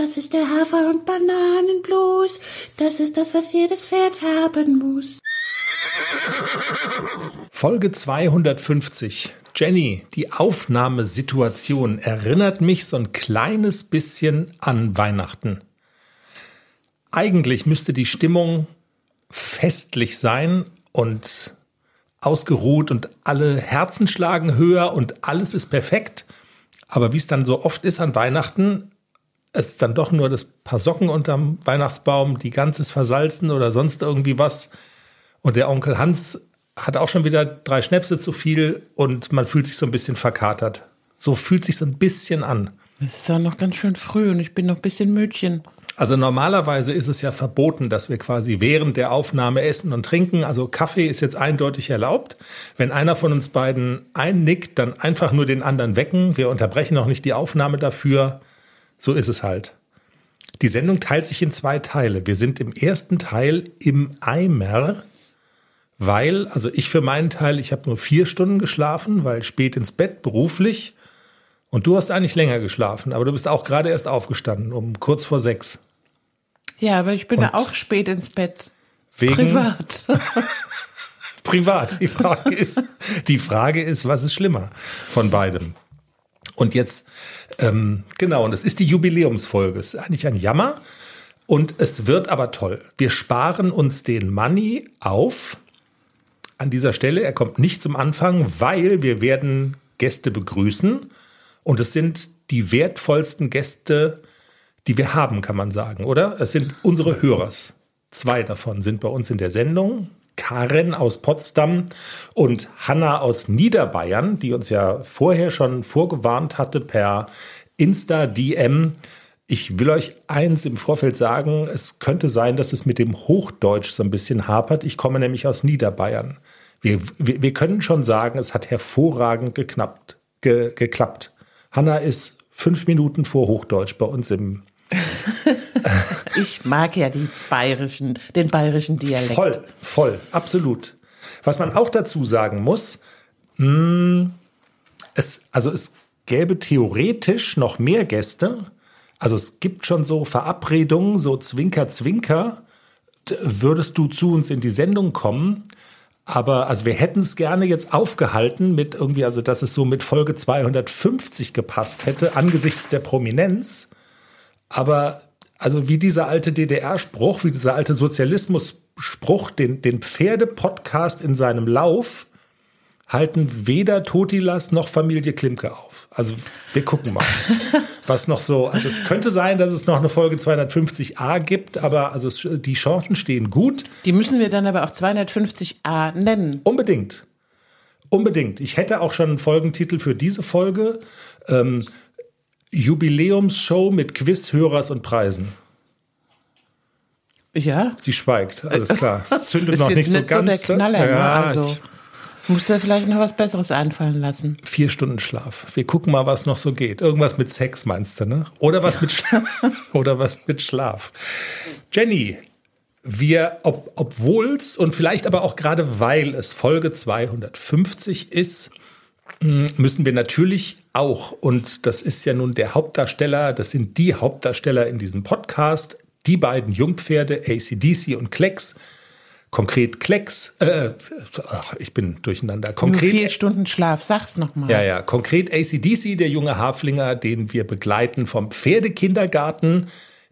Das ist der Hafer- und Bananenblues. Das ist das, was jedes Pferd haben muss. Folge 250. Jenny, die Aufnahmesituation erinnert mich so ein kleines bisschen an Weihnachten. Eigentlich müsste die Stimmung festlich sein und ausgeruht und alle Herzen schlagen höher und alles ist perfekt. Aber wie es dann so oft ist an Weihnachten, ist dann doch nur das paar Socken unterm Weihnachtsbaum, die ganze ist versalzen oder sonst irgendwie was. Und der Onkel Hans hat auch schon wieder drei Schnäpse zu viel und man fühlt sich so ein bisschen verkatert. So fühlt sich so ein bisschen an. Es ist ja noch ganz schön früh und ich bin noch ein bisschen Mütchen. Also normalerweise ist es ja verboten, dass wir quasi während der Aufnahme essen und trinken. Also Kaffee ist jetzt eindeutig erlaubt. Wenn einer von uns beiden einnickt, dann einfach nur den anderen wecken. Wir unterbrechen auch nicht die Aufnahme dafür. So ist es halt. Die Sendung teilt sich in zwei Teile. Wir sind im ersten Teil im Eimer, weil, also ich für meinen Teil, ich habe nur vier Stunden geschlafen, weil spät ins Bett beruflich. Und du hast eigentlich länger geschlafen, aber du bist auch gerade erst aufgestanden, um kurz vor sechs. Ja, aber ich bin Und ja auch spät ins Bett. Wegen Privat. Privat. Die Frage ist, die Frage ist, was ist schlimmer von beidem? Und jetzt, ähm, genau, und es ist die Jubiläumsfolge. Es ist eigentlich ein Jammer. Und es wird aber toll. Wir sparen uns den Money auf. An dieser Stelle, er kommt nicht zum Anfang, weil wir werden Gäste begrüßen. Und es sind die wertvollsten Gäste, die wir haben, kann man sagen, oder? Es sind unsere Hörers. Zwei davon sind bei uns in der Sendung. Karen aus Potsdam und Hanna aus Niederbayern, die uns ja vorher schon vorgewarnt hatte per Insta-DM. Ich will euch eins im Vorfeld sagen, es könnte sein, dass es mit dem Hochdeutsch so ein bisschen hapert. Ich komme nämlich aus Niederbayern. Wir, wir, wir können schon sagen, es hat hervorragend geknappt, ge, geklappt. Hanna ist fünf Minuten vor Hochdeutsch bei uns im. ich mag ja die bayerischen, den bayerischen Dialekt. Voll, voll, absolut. Was man auch dazu sagen muss, hm, es, also es gäbe theoretisch noch mehr Gäste. Also es gibt schon so Verabredungen, so Zwinker, Zwinker. Würdest du zu uns in die Sendung kommen? Aber also wir hätten es gerne jetzt aufgehalten mit irgendwie, also dass es so mit Folge 250 gepasst hätte, angesichts der Prominenz. Aber also wie dieser alte DDR-Spruch, wie dieser alte Sozialismus-Spruch, den, den Pferde-Podcast in seinem Lauf halten weder Totilas noch Familie Klimke auf. Also wir gucken mal, was noch so. Also es könnte sein, dass es noch eine Folge 250a gibt, aber also es, die Chancen stehen gut. Die müssen wir dann aber auch 250a nennen. Unbedingt. Unbedingt. Ich hätte auch schon einen Folgentitel für diese Folge. Ähm, Jubiläumsshow mit Quiz, Hörers und Preisen. Ja. Sie schweigt, alles klar. Es zündet noch nicht so nicht ganz. So der Knaller, ne? ja, also. ich, Musst du vielleicht noch was Besseres einfallen lassen. Vier Stunden Schlaf. Wir gucken mal, was noch so geht. Irgendwas mit Sex meinst du, ne? Oder was mit Schlaf? Oder was mit Schlaf? Jenny, wir, ob, obwohl's und vielleicht aber auch gerade weil es Folge 250 ist, müssen wir natürlich auch, und das ist ja nun der Hauptdarsteller, das sind die Hauptdarsteller in diesem Podcast, die beiden Jungpferde, ACDC und Klecks, Konkret Klecks, äh, ich bin durcheinander. Konkret, Nur vier Stunden Schlaf, sag's nochmal. Ja, ja. Konkret ACDC, der junge Haflinger, den wir begleiten vom Pferdekindergarten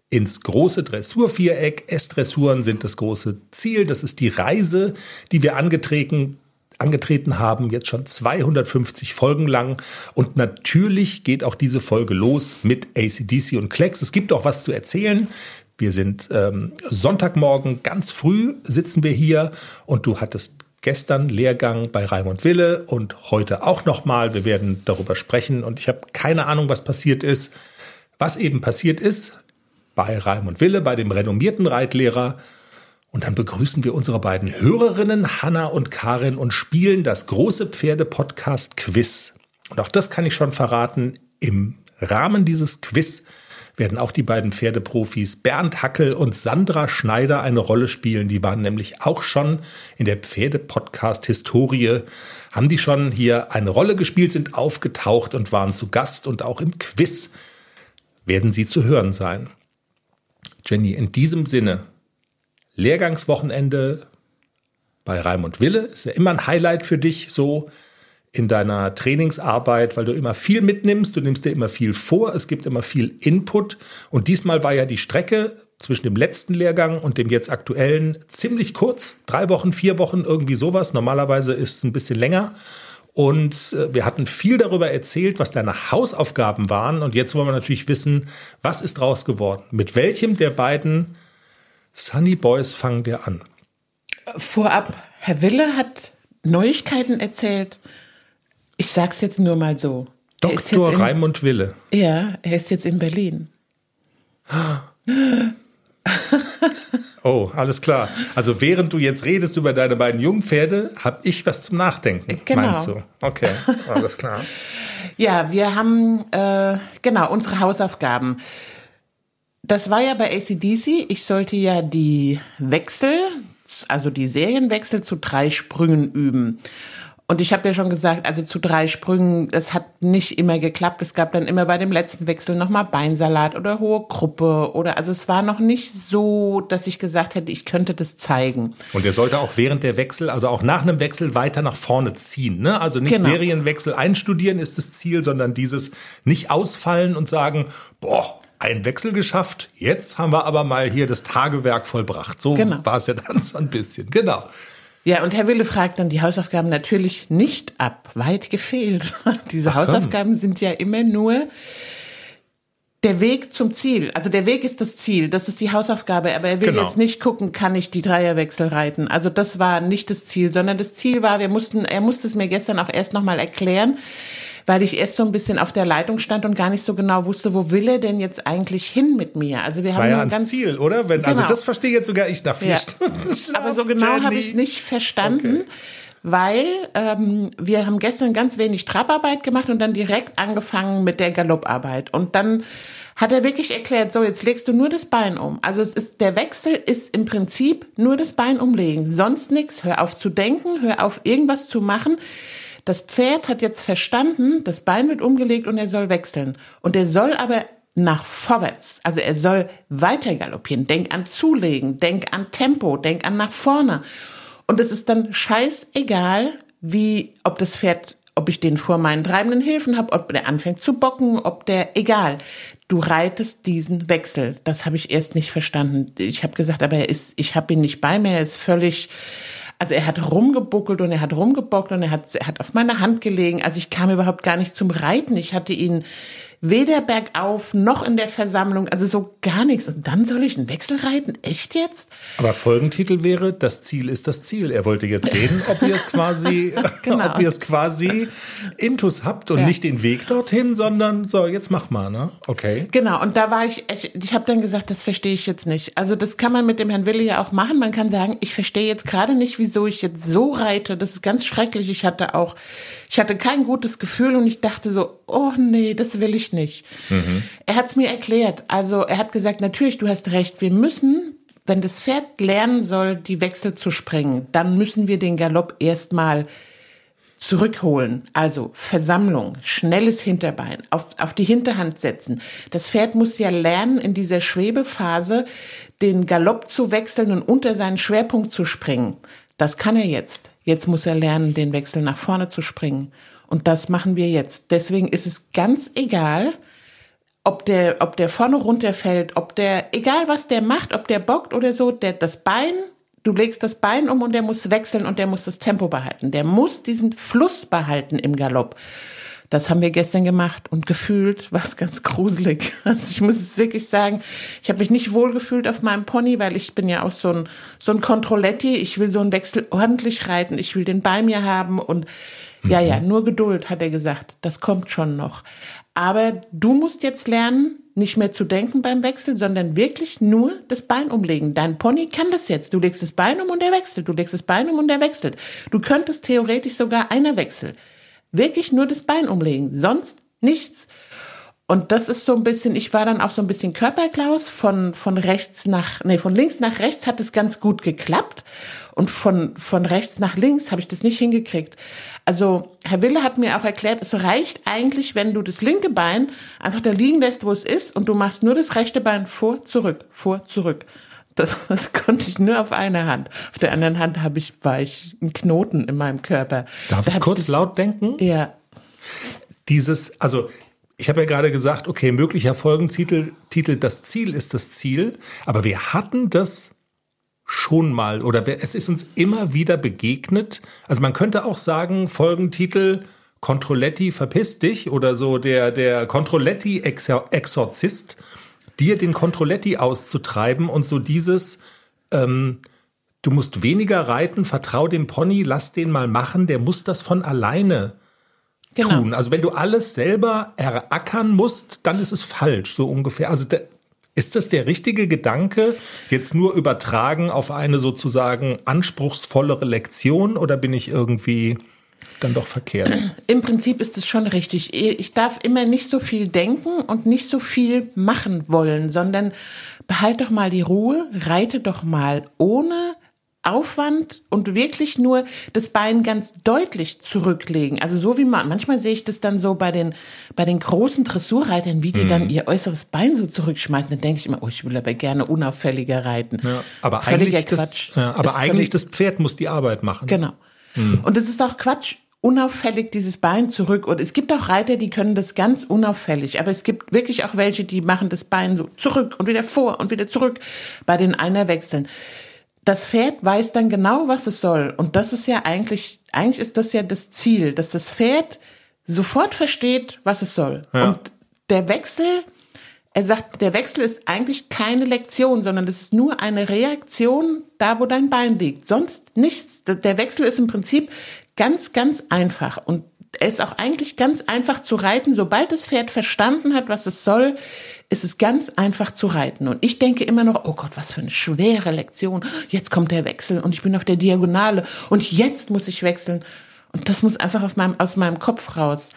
ins große Dressurviereck. S-Dressuren sind das große Ziel. Das ist die Reise, die wir angetreten angetreten haben, jetzt schon 250 Folgen lang. Und natürlich geht auch diese Folge los mit ACDC und Klecks. Es gibt auch was zu erzählen. Wir sind ähm, Sonntagmorgen ganz früh sitzen wir hier und du hattest gestern Lehrgang bei Raimund Wille und heute auch nochmal. Wir werden darüber sprechen und ich habe keine Ahnung, was passiert ist. Was eben passiert ist bei Raimund Wille, bei dem renommierten Reitlehrer. Und dann begrüßen wir unsere beiden Hörerinnen, Hanna und Karin, und spielen das große Pferde-Podcast-Quiz. Und auch das kann ich schon verraten. Im Rahmen dieses Quiz werden auch die beiden Pferdeprofis Bernd Hackel und Sandra Schneider eine Rolle spielen. Die waren nämlich auch schon in der Pferde-Podcast-Historie, haben die schon hier eine Rolle gespielt, sind aufgetaucht und waren zu Gast und auch im Quiz werden sie zu hören sein. Jenny, in diesem Sinne, Lehrgangswochenende bei Raimund Wille ist ja immer ein Highlight für dich so in deiner Trainingsarbeit, weil du immer viel mitnimmst, du nimmst dir immer viel vor, es gibt immer viel Input und diesmal war ja die Strecke zwischen dem letzten Lehrgang und dem jetzt aktuellen ziemlich kurz, drei Wochen, vier Wochen, irgendwie sowas. Normalerweise ist es ein bisschen länger. Und äh, wir hatten viel darüber erzählt, was deine Hausaufgaben waren. Und jetzt wollen wir natürlich wissen, was ist draus geworden? Mit welchem der beiden Sunny Boys fangen wir an? Vorab, Herr Wille hat Neuigkeiten erzählt. Ich sag's jetzt nur mal so. Dr. Raimund Wille. Ja, er ist jetzt in Berlin. Oh, alles klar. Also während du jetzt redest über deine beiden Jungpferde, habe ich was zum Nachdenken, genau. meinst du? Okay, alles klar. ja, wir haben äh, genau unsere Hausaufgaben. Das war ja bei ACDC. Ich sollte ja die Wechsel, also die Serienwechsel zu drei Sprüngen üben. Und ich habe ja schon gesagt, also zu drei Sprüngen, das hat nicht immer geklappt. Es gab dann immer bei dem letzten Wechsel nochmal Beinsalat oder hohe Gruppe oder also es war noch nicht so, dass ich gesagt hätte, ich könnte das zeigen. Und er sollte auch während der Wechsel, also auch nach einem Wechsel weiter nach vorne ziehen. Ne? Also nicht genau. Serienwechsel einstudieren ist das Ziel, sondern dieses nicht ausfallen und sagen, boah, ein Wechsel geschafft, jetzt haben wir aber mal hier das Tagewerk vollbracht. So genau. war es ja dann so ein bisschen. Genau. Ja, und Herr Wille fragt dann die Hausaufgaben natürlich nicht ab. Weit gefehlt. Diese Ach, Hausaufgaben sind ja immer nur der Weg zum Ziel. Also der Weg ist das Ziel, das ist die Hausaufgabe. Aber er will genau. jetzt nicht gucken, kann ich die Dreierwechsel reiten. Also das war nicht das Ziel, sondern das Ziel war, wir mussten, er musste es mir gestern auch erst nochmal erklären weil ich erst so ein bisschen auf der Leitung stand und gar nicht so genau wusste, wo will er denn jetzt eigentlich hin mit mir? Also wir haben war ja ein ganz Ziel, oder? Wenn, also genau. Also das verstehe jetzt sogar ich nach vier ja. Stunden. Schlaf, Aber so genau habe ich es nicht verstanden. Okay weil ähm, wir haben gestern ganz wenig Trabarbeit gemacht und dann direkt angefangen mit der Galopparbeit. Und dann hat er wirklich erklärt, so jetzt legst du nur das Bein um. Also es ist der Wechsel ist im Prinzip nur das Bein umlegen, sonst nichts. Hör auf zu denken, hör auf irgendwas zu machen. Das Pferd hat jetzt verstanden, das Bein wird umgelegt und er soll wechseln. Und er soll aber nach vorwärts. Also er soll weiter galoppieren. Denk an Zulegen, denk an Tempo, denk an nach vorne. Und es ist dann scheißegal, wie, ob das Pferd, ob ich den vor meinen treibenden Hilfen habe, ob der anfängt zu bocken, ob der, egal. Du reitest diesen Wechsel. Das habe ich erst nicht verstanden. Ich habe gesagt, aber er ist, ich habe ihn nicht bei mir, er ist völlig, also er hat rumgebuckelt und er hat rumgebockt und er hat, er hat auf meine Hand gelegen. Also ich kam überhaupt gar nicht zum Reiten. Ich hatte ihn weder bergauf noch in der Versammlung, also so gar nichts. Und dann soll ich einen Wechsel reiten? Echt jetzt? Aber Folgentitel wäre, das Ziel ist das Ziel. Er wollte jetzt sehen, ob ihr es quasi, genau. ob ihr es quasi intus habt und ja. nicht den Weg dorthin, sondern so, jetzt mach mal, ne? Okay. Genau, und da war ich, ich, ich habe dann gesagt, das verstehe ich jetzt nicht. Also das kann man mit dem Herrn Wille ja auch machen. Man kann sagen, ich verstehe jetzt gerade nicht, wieso ich jetzt so reite. Das ist ganz schrecklich. Ich hatte auch, ich hatte kein gutes Gefühl und ich dachte so, oh nee, das will ich nicht. Mhm. Er hat es mir erklärt. Also er hat gesagt, natürlich, du hast recht, wir müssen, wenn das Pferd lernen soll, die Wechsel zu springen, dann müssen wir den Galopp erstmal zurückholen. Also Versammlung, schnelles Hinterbein, auf, auf die Hinterhand setzen. Das Pferd muss ja lernen, in dieser Schwebephase den Galopp zu wechseln und unter seinen Schwerpunkt zu springen. Das kann er jetzt. Jetzt muss er lernen, den Wechsel nach vorne zu springen. Und das machen wir jetzt. Deswegen ist es ganz egal, ob der, ob der vorne runterfällt, ob der, egal was der macht, ob der bockt oder so, der, das Bein, du legst das Bein um und der muss wechseln und der muss das Tempo behalten. Der muss diesen Fluss behalten im Galopp. Das haben wir gestern gemacht und gefühlt war es ganz gruselig. Also ich muss es wirklich sagen, ich habe mich nicht wohl gefühlt auf meinem Pony, weil ich bin ja auch so ein, so ein Controletti. Ich will so einen Wechsel ordentlich reiten. Ich will den bei mir haben und ja, ja, nur Geduld, hat er gesagt. Das kommt schon noch. Aber du musst jetzt lernen, nicht mehr zu denken beim Wechsel, sondern wirklich nur das Bein umlegen. Dein Pony kann das jetzt. Du legst das Bein um und er wechselt. Du legst das Bein um und er wechselt. Du könntest theoretisch sogar einer wechseln. Wirklich nur das Bein umlegen. Sonst nichts. Und das ist so ein bisschen, ich war dann auch so ein bisschen Körperklaus von, von rechts nach, nee, von links nach rechts hat es ganz gut geklappt. Und von, von rechts nach links habe ich das nicht hingekriegt. Also Herr Wille hat mir auch erklärt, es reicht eigentlich, wenn du das linke Bein einfach da liegen lässt, wo es ist, und du machst nur das rechte Bein vor, zurück, vor, zurück. Das, das konnte ich nur auf einer Hand. Auf der anderen Hand habe ich, war ich ein Knoten in meinem Körper. Darf Da ich kurz das- laut denken? Ja. Dieses, also ich habe ja gerade gesagt, okay, möglicher Folgentitel, Titel, das Ziel ist das Ziel, aber wir hatten das schon mal oder es ist uns immer wieder begegnet. Also man könnte auch sagen, Folgentitel Controletti verpiss dich oder so der, der Controletti-Exorzist, dir den Controletti auszutreiben und so dieses, ähm, du musst weniger reiten, vertrau dem Pony, lass den mal machen, der muss das von alleine Genau. tun. Also wenn du alles selber erackern musst, dann ist es falsch, so ungefähr. Also der, ist das der richtige Gedanke, jetzt nur übertragen auf eine sozusagen anspruchsvollere Lektion oder bin ich irgendwie dann doch verkehrt? Im Prinzip ist es schon richtig. Ich darf immer nicht so viel denken und nicht so viel machen wollen, sondern behalt doch mal die Ruhe, reite doch mal ohne Aufwand und wirklich nur das Bein ganz deutlich zurücklegen. Also so wie man, manchmal sehe ich das dann so bei den, bei den großen Dressurreitern, wie die Mhm. dann ihr äußeres Bein so zurückschmeißen. Dann denke ich immer, oh, ich will aber gerne unauffälliger reiten. Ja, aber Völliger eigentlich, das, Quatsch. ja, aber eigentlich das Pferd muss die Arbeit machen. Genau. Und es ist auch Quatsch, unauffällig dieses Bein zurück. Und es gibt auch Reiter, die können das ganz unauffällig. Aber es gibt wirklich auch welche, die machen das Bein so zurück und wieder vor und wieder zurück bei den Einerwechseln. Das Pferd weiß dann genau, was es soll. Und das ist ja eigentlich, eigentlich ist das ja das Ziel, dass das Pferd sofort versteht, was es soll. Und der Wechsel, er sagt, der Wechsel ist eigentlich keine Lektion, sondern das ist nur eine Reaktion da, wo dein Bein liegt. Sonst nichts. Der Wechsel ist im Prinzip ganz, ganz einfach. Und er ist auch eigentlich ganz einfach zu reiten. Sobald das Pferd verstanden hat, was es soll, ist es ganz einfach zu reiten. Und ich denke immer noch, oh Gott, was für eine schwere Lektion. Jetzt kommt der Wechsel und ich bin auf der Diagonale und jetzt muss ich wechseln. Und das muss einfach meinem, aus meinem Kopf raus.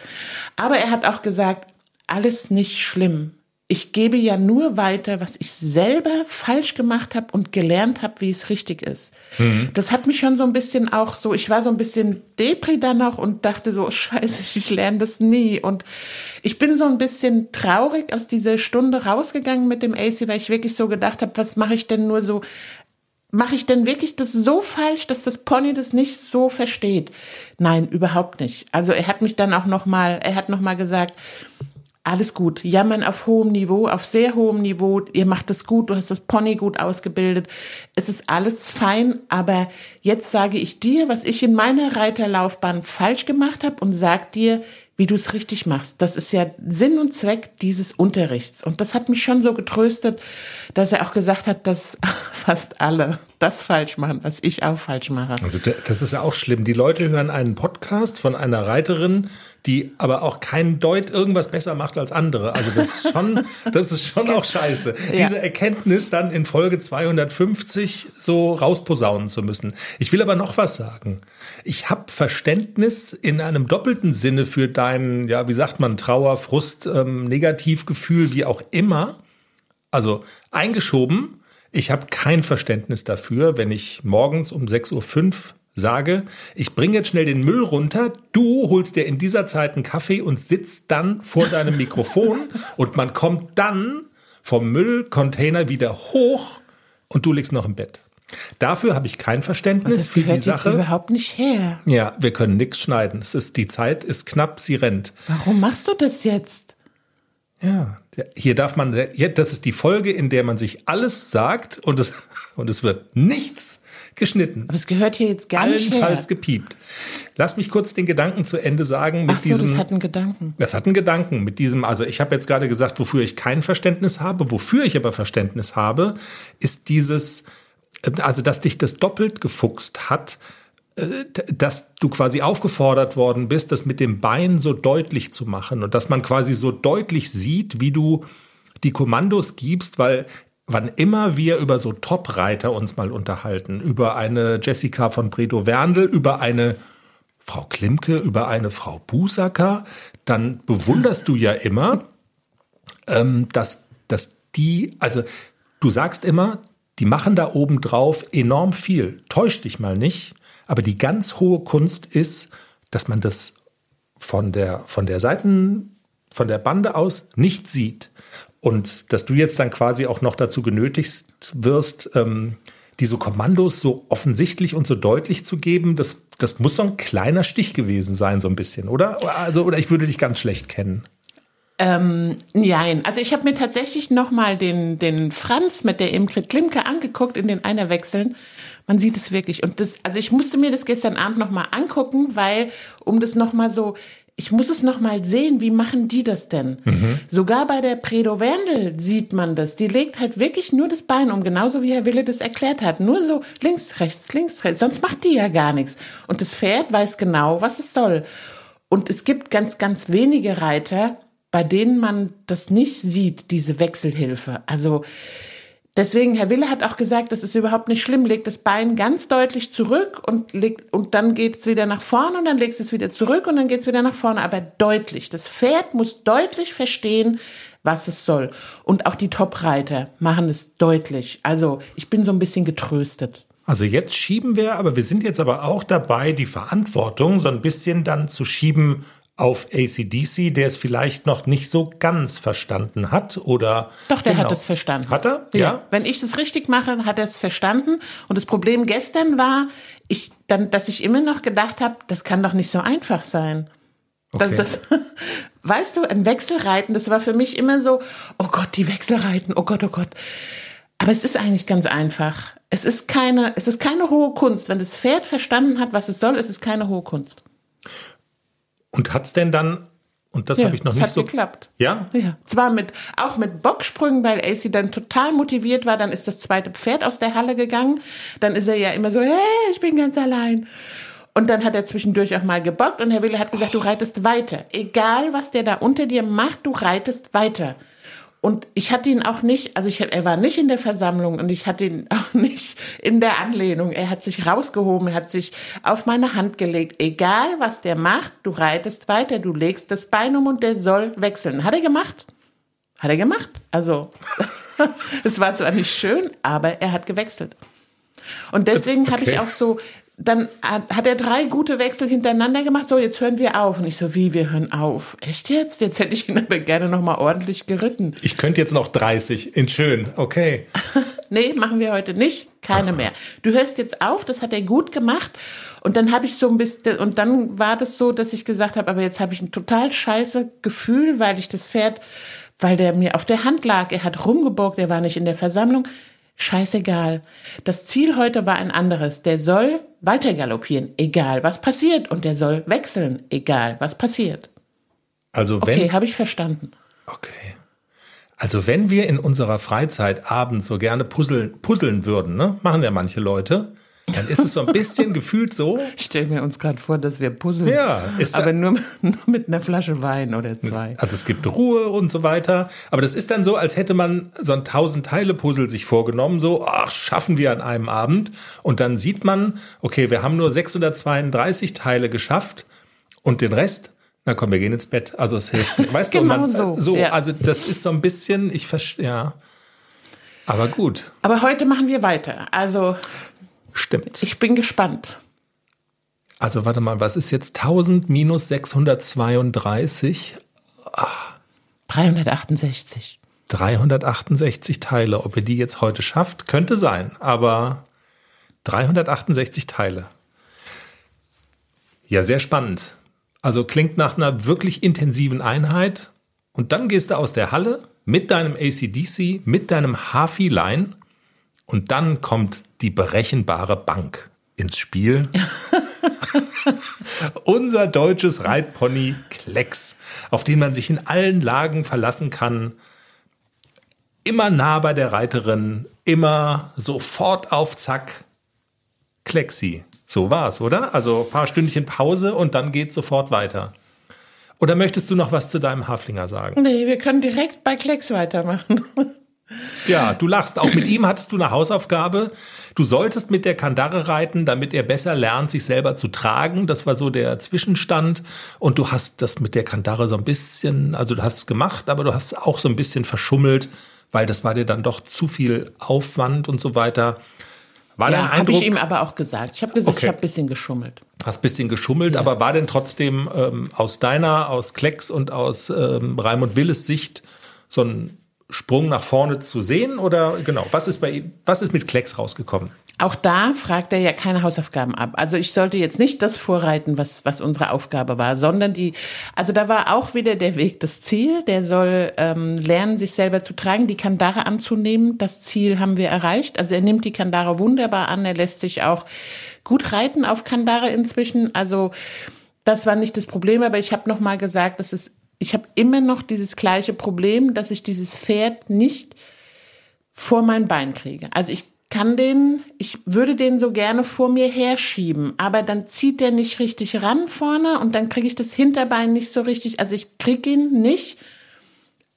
Aber er hat auch gesagt, alles nicht schlimm. Ich gebe ja nur weiter, was ich selber falsch gemacht habe und gelernt habe, wie es richtig ist. Das hat mich schon so ein bisschen auch so, ich war so ein bisschen Depri dann auch und dachte so, scheiße, ich lerne das nie. Und ich bin so ein bisschen traurig aus dieser Stunde rausgegangen mit dem AC, weil ich wirklich so gedacht habe, was mache ich denn nur so, mache ich denn wirklich das so falsch, dass das Pony das nicht so versteht? Nein, überhaupt nicht. Also er hat mich dann auch noch mal, er hat noch mal gesagt, alles gut, jammern auf hohem Niveau, auf sehr hohem Niveau, ihr macht es gut, du hast das Pony gut ausgebildet, es ist alles fein, aber jetzt sage ich dir, was ich in meiner Reiterlaufbahn falsch gemacht habe und sag dir, wie du es richtig machst. Das ist ja Sinn und Zweck dieses Unterrichts. Und das hat mich schon so getröstet, dass er auch gesagt hat, dass fast alle das falsch machen, was ich auch falsch mache. Also da- das ist ja auch schlimm. Die Leute hören einen Podcast von einer Reiterin, die aber auch kein Deut irgendwas besser macht als andere. Also das ist schon, das ist schon auch scheiße. Ja. Diese Erkenntnis dann in Folge 250 so rausposaunen zu müssen. Ich will aber noch was sagen. Ich habe Verständnis in einem doppelten Sinne für deinen, ja, wie sagt man, Trauer, Frust, ähm, Negativgefühl, wie auch immer. Also eingeschoben, ich habe kein Verständnis dafür, wenn ich morgens um 6.05 Uhr sage, ich bringe jetzt schnell den Müll runter, du holst dir in dieser Zeit einen Kaffee und sitzt dann vor deinem Mikrofon und man kommt dann vom Müllcontainer wieder hoch und du liegst noch im Bett. Dafür habe ich kein Verständnis Das für die gehört jetzt Sache. überhaupt nicht her. Ja, wir können nichts schneiden. Es ist, die Zeit ist knapp, sie rennt. Warum machst du das jetzt? Ja, hier darf man, das ist die Folge, in der man sich alles sagt und es, und es wird nichts geschnitten. Aber es gehört hier jetzt gar nicht. Allenfalls gepiept. Lass mich kurz den Gedanken zu Ende sagen mit Ach so, diesem. das hat einen Gedanken. Das hat einen Gedanken mit diesem, also ich habe jetzt gerade gesagt, wofür ich kein Verständnis habe, wofür ich aber Verständnis habe, ist dieses, äh, also dass dich das doppelt gefuchst hat, äh, dass du quasi aufgefordert worden bist, das mit dem Bein so deutlich zu machen und dass man quasi so deutlich sieht, wie du die Kommandos gibst, weil wann immer wir über so Top-Reiter uns mal unterhalten, über eine Jessica von Bredow Werndl, über eine Frau Klimke, über eine Frau Busacker, dann bewunderst du ja immer, ähm, dass, dass die, also du sagst immer, die machen da oben drauf enorm viel. Täusch dich mal nicht. Aber die ganz hohe Kunst ist, dass man das von der, von der Seiten, von der Bande aus nicht sieht. Und dass du jetzt dann quasi auch noch dazu genötigt wirst, ähm, diese Kommandos so offensichtlich und so deutlich zu geben, das, das muss so ein kleiner Stich gewesen sein, so ein bisschen, oder? Also, oder ich würde dich ganz schlecht kennen. Ähm, nein, also ich habe mir tatsächlich nochmal den, den Franz mit der Imkrit Klimke angeguckt in den Einerwechseln. Man sieht es wirklich. Und das, also ich musste mir das gestern Abend nochmal angucken, weil, um das nochmal so, ich muss es nochmal sehen, wie machen die das denn? Mhm. Sogar bei der Predo Wendel sieht man das. Die legt halt wirklich nur das Bein um, genauso wie Herr Wille das erklärt hat. Nur so links, rechts, links, rechts. Sonst macht die ja gar nichts. Und das Pferd weiß genau, was es soll. Und es gibt ganz, ganz wenige Reiter, bei denen man das nicht sieht, diese Wechselhilfe. Also deswegen, Herr Wille hat auch gesagt, das ist überhaupt nicht schlimm, legt das Bein ganz deutlich zurück und legt, und dann geht es wieder nach vorne und dann legst es wieder zurück und dann geht es wieder nach vorne, aber deutlich. Das Pferd muss deutlich verstehen, was es soll. Und auch die Topreiter machen es deutlich. Also ich bin so ein bisschen getröstet. Also jetzt schieben wir, aber wir sind jetzt aber auch dabei, die Verantwortung so ein bisschen dann zu schieben auf ACDC, der es vielleicht noch nicht so ganz verstanden hat oder. Doch, der genau. hat es verstanden. Hat er? Ja. ja. Wenn ich es richtig mache, hat er es verstanden. Und das Problem gestern war, ich, dann, dass ich immer noch gedacht habe, das kann doch nicht so einfach sein. Okay. Das, das, weißt du, ein Wechselreiten, das war für mich immer so, oh Gott, die Wechselreiten, oh Gott, oh Gott. Aber es ist eigentlich ganz einfach. Es ist keine, es ist keine hohe Kunst. Wenn das Pferd verstanden hat, was es soll, ist es keine hohe Kunst. Und hat's denn dann und das ja, habe ich noch nicht hat so geklappt. Ja? Ja. Zwar mit auch mit Bocksprüngen, weil AC dann total motiviert war, dann ist das zweite Pferd aus der Halle gegangen. Dann ist er ja immer so, hey, ich bin ganz allein. Und dann hat er zwischendurch auch mal gebockt und Herr Wille hat gesagt, oh. du reitest weiter. Egal, was der da unter dir macht, du reitest weiter. Und ich hatte ihn auch nicht, also ich, er war nicht in der Versammlung und ich hatte ihn auch nicht in der Anlehnung. Er hat sich rausgehoben, er hat sich auf meine Hand gelegt. Egal, was der macht, du reitest weiter, du legst das Bein um und der soll wechseln. Hat er gemacht? Hat er gemacht? Also, es war zwar nicht schön, aber er hat gewechselt. Und deswegen okay. habe ich auch so dann hat er drei gute Wechsel hintereinander gemacht. So, jetzt hören wir auf. Und ich so, wie, wir hören auf? Echt jetzt? Jetzt hätte ich ihn aber gerne nochmal ordentlich geritten. Ich könnte jetzt noch 30 in schön. Okay. nee, machen wir heute nicht. Keine mehr. Du hörst jetzt auf. Das hat er gut gemacht. Und dann habe ich so ein bisschen, und dann war das so, dass ich gesagt habe, aber jetzt habe ich ein total scheiße Gefühl, weil ich das Pferd, weil der mir auf der Hand lag. Er hat rumgeborgt, er war nicht in der Versammlung. Scheißegal. Das Ziel heute war ein anderes. Der soll weiter galoppieren, egal was passiert. Und der soll wechseln, egal was passiert. Also wenn. Okay, habe ich verstanden. Okay. Also wenn wir in unserer Freizeit abends so gerne puzzeln, puzzeln würden, ne? machen ja manche Leute, dann ist es so ein bisschen gefühlt so. Ich stelle mir uns gerade vor, dass wir puzzeln. Ja, ist aber nur, nur mit einer Flasche Wein oder zwei. Also es gibt Ruhe und so weiter. Aber das ist dann so, als hätte man so ein Tausend-Teile-Puzzle sich vorgenommen, so, ach, schaffen wir an einem Abend. Und dann sieht man, okay, wir haben nur 632 Teile geschafft und den Rest na komm, wir gehen ins Bett. Also es hilft. Weißt genau du, man, so. so ja. Also das ist so ein bisschen, ich verstehe, ja. Aber gut. Aber heute machen wir weiter. Also Stimmt. Ich bin gespannt. Also warte mal, was ist jetzt 1000 minus 632? Ah. 368. 368 Teile. Ob ihr die jetzt heute schafft, könnte sein. Aber 368 Teile. Ja, sehr spannend. Also klingt nach einer wirklich intensiven Einheit. Und dann gehst du aus der Halle mit deinem ACDC, mit deinem Hafi-Line und dann kommt die berechenbare Bank ins Spiel. Unser deutsches Reitpony Klecks, auf den man sich in allen Lagen verlassen kann. Immer nah bei der Reiterin, immer sofort auf Zack. Klexi. So war's, oder? Also ein paar Stündchen Pause und dann geht's sofort weiter. Oder möchtest du noch was zu deinem Haflinger sagen? Nee, wir können direkt bei Klecks weitermachen. Ja, du lachst. Auch mit ihm hattest du eine Hausaufgabe. Du solltest mit der Kandare reiten, damit er besser lernt, sich selber zu tragen. Das war so der Zwischenstand. Und du hast das mit der Kandare so ein bisschen, also du hast es gemacht, aber du hast es auch so ein bisschen verschummelt, weil das war dir dann doch zu viel Aufwand und so weiter. War ja, habe ich ihm aber auch gesagt. Ich habe gesagt, okay. ich habe ein bisschen geschummelt. Hast ein bisschen geschummelt, ja. aber war denn trotzdem ähm, aus deiner, aus Klecks und aus ähm, Raimund Willes Sicht so ein Sprung nach vorne zu sehen? Oder genau, was ist bei was ist mit Klecks rausgekommen? Auch da fragt er ja keine Hausaufgaben ab. Also ich sollte jetzt nicht das vorreiten, was, was unsere Aufgabe war, sondern die, also da war auch wieder der Weg das Ziel. Der soll ähm, lernen, sich selber zu tragen, die Kandare anzunehmen. Das Ziel haben wir erreicht. Also er nimmt die Kandare wunderbar an. Er lässt sich auch gut reiten auf Kandare inzwischen. Also das war nicht das Problem, aber ich habe noch mal gesagt, das ist, ich habe immer noch dieses gleiche Problem, dass ich dieses Pferd nicht vor mein Bein kriege. Also ich kann den, ich würde den so gerne vor mir herschieben, aber dann zieht der nicht richtig ran vorne und dann kriege ich das Hinterbein nicht so richtig. Also ich kriege ihn nicht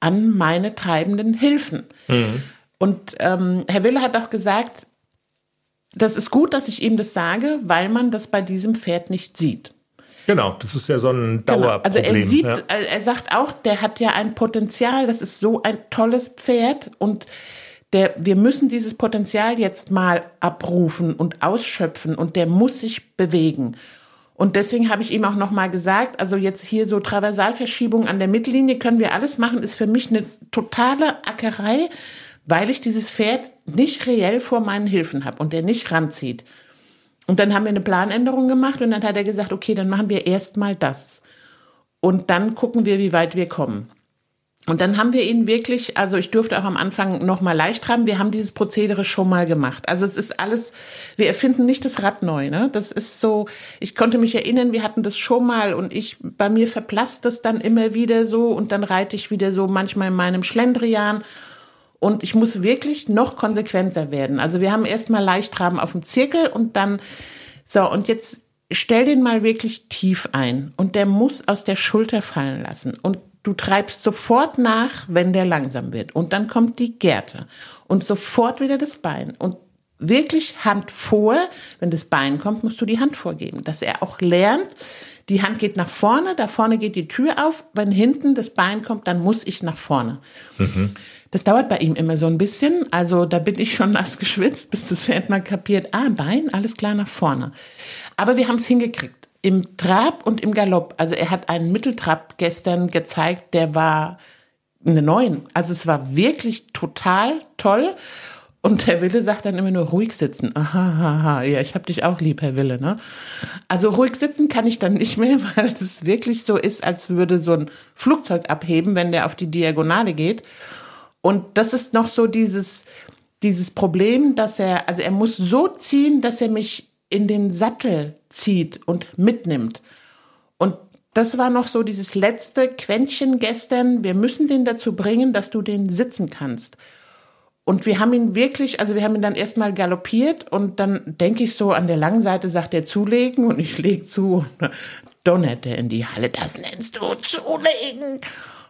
an meine treibenden Hilfen. Mhm. Und ähm, Herr Wille hat auch gesagt, das ist gut, dass ich ihm das sage, weil man das bei diesem Pferd nicht sieht. Genau, das ist ja so ein Dauerproblem. Genau. Also er sieht, ja. er sagt auch, der hat ja ein Potenzial, das ist so ein tolles Pferd und der, wir müssen dieses Potenzial jetzt mal abrufen und ausschöpfen und der muss sich bewegen. Und deswegen habe ich ihm auch nochmal gesagt, also jetzt hier so Traversalverschiebung an der Mittellinie können wir alles machen, ist für mich eine totale Ackerei, weil ich dieses Pferd nicht reell vor meinen Hilfen habe und der nicht ranzieht. Und dann haben wir eine Planänderung gemacht und dann hat er gesagt, okay, dann machen wir erstmal das. Und dann gucken wir, wie weit wir kommen. Und dann haben wir ihn wirklich, also ich durfte auch am Anfang noch mal leicht haben. Wir haben dieses Prozedere schon mal gemacht. Also es ist alles, wir erfinden nicht das Rad neu. Ne? Das ist so, ich konnte mich erinnern, wir hatten das schon mal und ich, bei mir verblasst das dann immer wieder so und dann reite ich wieder so manchmal in meinem Schlendrian. Und ich muss wirklich noch konsequenter werden. Also wir haben erstmal leicht haben auf dem Zirkel und dann, so, und jetzt stell den mal wirklich tief ein. Und der muss aus der Schulter fallen lassen. Und Du treibst sofort nach, wenn der langsam wird. Und dann kommt die Gerte. Und sofort wieder das Bein. Und wirklich Hand vor. Wenn das Bein kommt, musst du die Hand vorgeben. Dass er auch lernt, die Hand geht nach vorne, da vorne geht die Tür auf. Wenn hinten das Bein kommt, dann muss ich nach vorne. Mhm. Das dauert bei ihm immer so ein bisschen. Also da bin ich schon nass geschwitzt, bis das Pferd mal kapiert, ah, Bein, alles klar nach vorne. Aber wir haben es hingekriegt im Trab und im Galopp. Also er hat einen Mitteltrab gestern gezeigt, der war eine Neun. Also es war wirklich total toll. Und Herr Wille sagt dann immer nur ruhig sitzen. Aha, aha, ja, ich hab dich auch lieb, Herr Wille, ne? Also ruhig sitzen kann ich dann nicht mehr, weil es wirklich so ist, als würde so ein Flugzeug abheben, wenn der auf die Diagonale geht. Und das ist noch so dieses, dieses Problem, dass er, also er muss so ziehen, dass er mich in den Sattel zieht und mitnimmt. Und das war noch so dieses letzte Quäntchen gestern. Wir müssen den dazu bringen, dass du den sitzen kannst. Und wir haben ihn wirklich, also wir haben ihn dann erstmal galoppiert und dann denke ich so, an der langen Seite sagt er zulegen und ich lege zu. Donnert er in die Halle, das nennst du zulegen.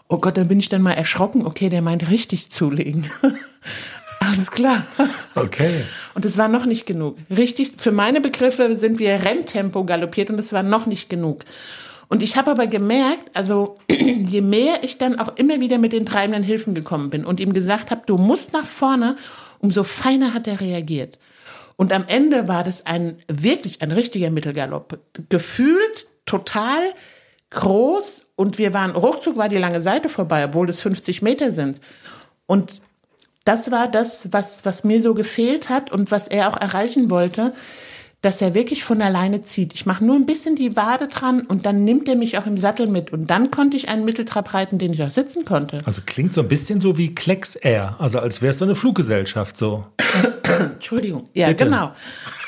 Oh Gott, dann bin ich dann mal erschrocken. Okay, der meint richtig zulegen. Alles klar. Okay. Und es war noch nicht genug. Richtig, für meine Begriffe sind wir Renntempo galoppiert und es war noch nicht genug. Und ich habe aber gemerkt, also je mehr ich dann auch immer wieder mit den treibenden Hilfen gekommen bin und ihm gesagt habe, du musst nach vorne, umso feiner hat er reagiert. Und am Ende war das ein wirklich ein richtiger Mittelgalopp. Gefühlt total groß und wir waren, ruckzuck war die lange Seite vorbei, obwohl es 50 Meter sind. Und das war das, was, was mir so gefehlt hat und was er auch erreichen wollte, dass er wirklich von alleine zieht. Ich mache nur ein bisschen die Wade dran und dann nimmt er mich auch im Sattel mit. Und dann konnte ich einen Mitteltrab reiten, den ich auch sitzen konnte. Also klingt so ein bisschen so wie Klecks Air, also als wäre es so eine Fluggesellschaft so. Entschuldigung. Ja, Bitte. genau.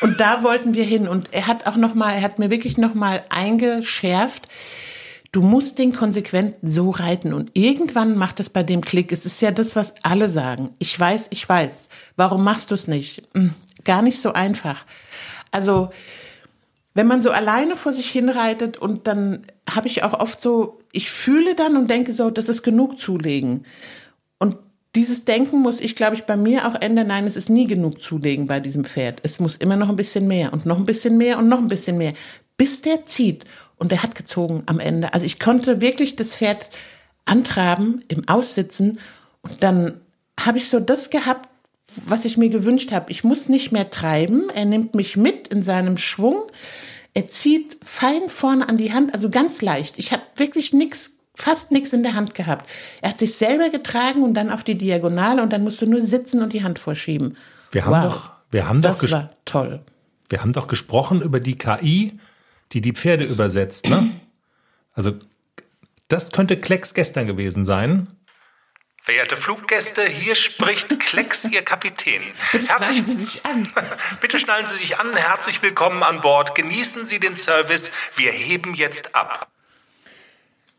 Und da wollten wir hin. Und er hat auch noch mal, er hat mir wirklich noch mal eingeschärft, Du musst den konsequent so reiten und irgendwann macht es bei dem Klick. Es ist ja das, was alle sagen. Ich weiß, ich weiß. Warum machst du es nicht? Hm, gar nicht so einfach. Also, wenn man so alleine vor sich hinreitet und dann habe ich auch oft so, ich fühle dann und denke so, das ist genug zulegen. Und dieses Denken muss ich, glaube ich, bei mir auch ändern. Nein, es ist nie genug zulegen bei diesem Pferd. Es muss immer noch ein bisschen mehr und noch ein bisschen mehr und noch ein bisschen mehr, bis der zieht. Und er hat gezogen am Ende. Also ich konnte wirklich das Pferd antraben im Aussitzen und dann habe ich so das gehabt, was ich mir gewünscht habe. Ich muss nicht mehr treiben. Er nimmt mich mit in seinem Schwung. Er zieht fein vorne an die Hand, also ganz leicht. Ich habe wirklich nichts, fast nichts in der Hand gehabt. Er hat sich selber getragen und dann auf die Diagonale und dann musst du nur sitzen und die Hand vorschieben. Wir haben Wow. doch, wir haben Das doch, war toll. wir haben doch gesprochen über die KI, die die Pferde übersetzt, ne? Also das könnte Klecks gestern gewesen sein. Verehrte Fluggäste, hier spricht Klecks, Ihr Kapitän. Schneiden Sie sich an. Bitte schnallen Sie sich an. Herzlich willkommen an Bord. Genießen Sie den Service. Wir heben jetzt ab.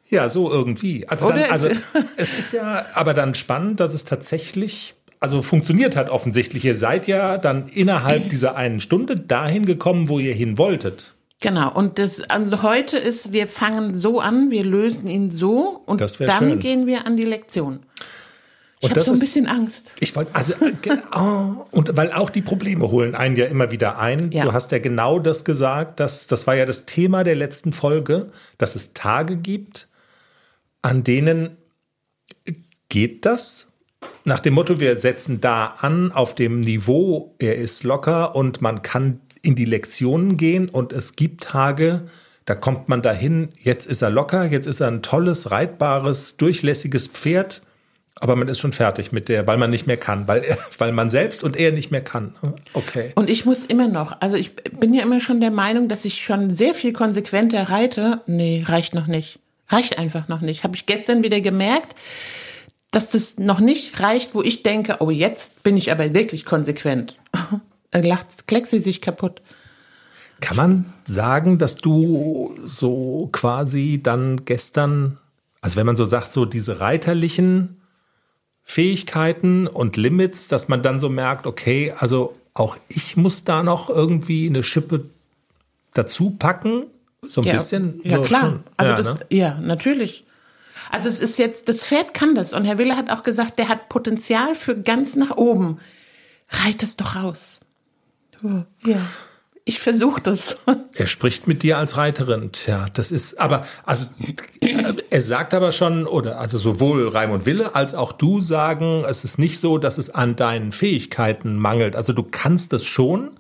Ja, so irgendwie. Also, dann, also es- es ist ja aber dann spannend, dass es tatsächlich also funktioniert hat offensichtlich. Ihr seid ja dann innerhalb dieser einen Stunde dahin gekommen, wo ihr hin wolltet. Genau, und das also heute ist, wir fangen so an, wir lösen ihn so und dann schön. gehen wir an die Lektion. Ich habe so ein ist- bisschen Angst. Ich wollte, also, oh, und weil auch die Probleme holen einen ja immer wieder ein. Ja. Du hast ja genau das gesagt, dass, das war ja das Thema der letzten Folge, dass es Tage gibt, an denen geht das nach dem Motto, wir setzen da an auf dem Niveau, er ist locker und man kann in die Lektionen gehen und es gibt Tage, da kommt man dahin, jetzt ist er locker, jetzt ist er ein tolles, reitbares, durchlässiges Pferd, aber man ist schon fertig mit der, weil man nicht mehr kann, weil, weil man selbst und er nicht mehr kann. Okay. Und ich muss immer noch, also ich bin ja immer schon der Meinung, dass ich schon sehr viel konsequenter reite. Nee, reicht noch nicht. Reicht einfach noch nicht. Habe ich gestern wieder gemerkt, dass das noch nicht reicht, wo ich denke, oh, jetzt bin ich aber wirklich konsequent. Er lacht, kleckt sie sich kaputt. Kann man sagen, dass du so quasi dann gestern, also wenn man so sagt, so diese reiterlichen Fähigkeiten und Limits, dass man dann so merkt, okay, also auch ich muss da noch irgendwie eine Schippe dazu packen, so ein ja, bisschen. Ja, so klar. schon. Also ja, das, ne? ja, natürlich. Also es ist jetzt, das Pferd kann das. Und Herr Wille hat auch gesagt, der hat Potenzial für ganz nach oben. Reit es doch raus. Ja. Ich versuche das. Er spricht mit dir als Reiterin. Tja, das ist, aber, also, äh, er sagt aber schon, oder, also sowohl Raimund Wille als auch du sagen, es ist nicht so, dass es an deinen Fähigkeiten mangelt. Also du kannst es schon,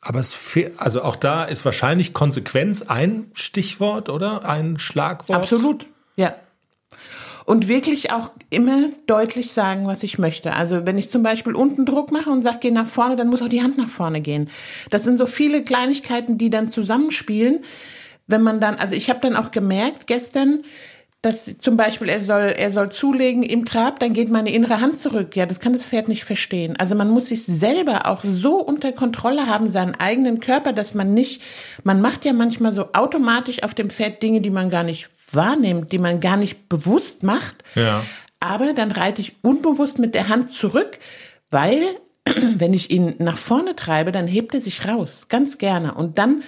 aber es, also auch da ist wahrscheinlich Konsequenz ein Stichwort, oder? Ein Schlagwort. Absolut. Ja. Und wirklich auch immer deutlich sagen, was ich möchte. Also wenn ich zum Beispiel unten Druck mache und sage, geh nach vorne, dann muss auch die Hand nach vorne gehen. Das sind so viele Kleinigkeiten, die dann zusammenspielen. Wenn man dann, also ich habe dann auch gemerkt gestern, dass zum Beispiel er soll, er soll zulegen im Trab, dann geht meine innere Hand zurück. Ja, das kann das Pferd nicht verstehen. Also man muss sich selber auch so unter Kontrolle haben, seinen eigenen Körper, dass man nicht, man macht ja manchmal so automatisch auf dem Pferd Dinge, die man gar nicht wahrnimmt, die man gar nicht bewusst macht. Ja. Aber dann reite ich unbewusst mit der Hand zurück, weil wenn ich ihn nach vorne treibe, dann hebt er sich raus, ganz gerne. Und dann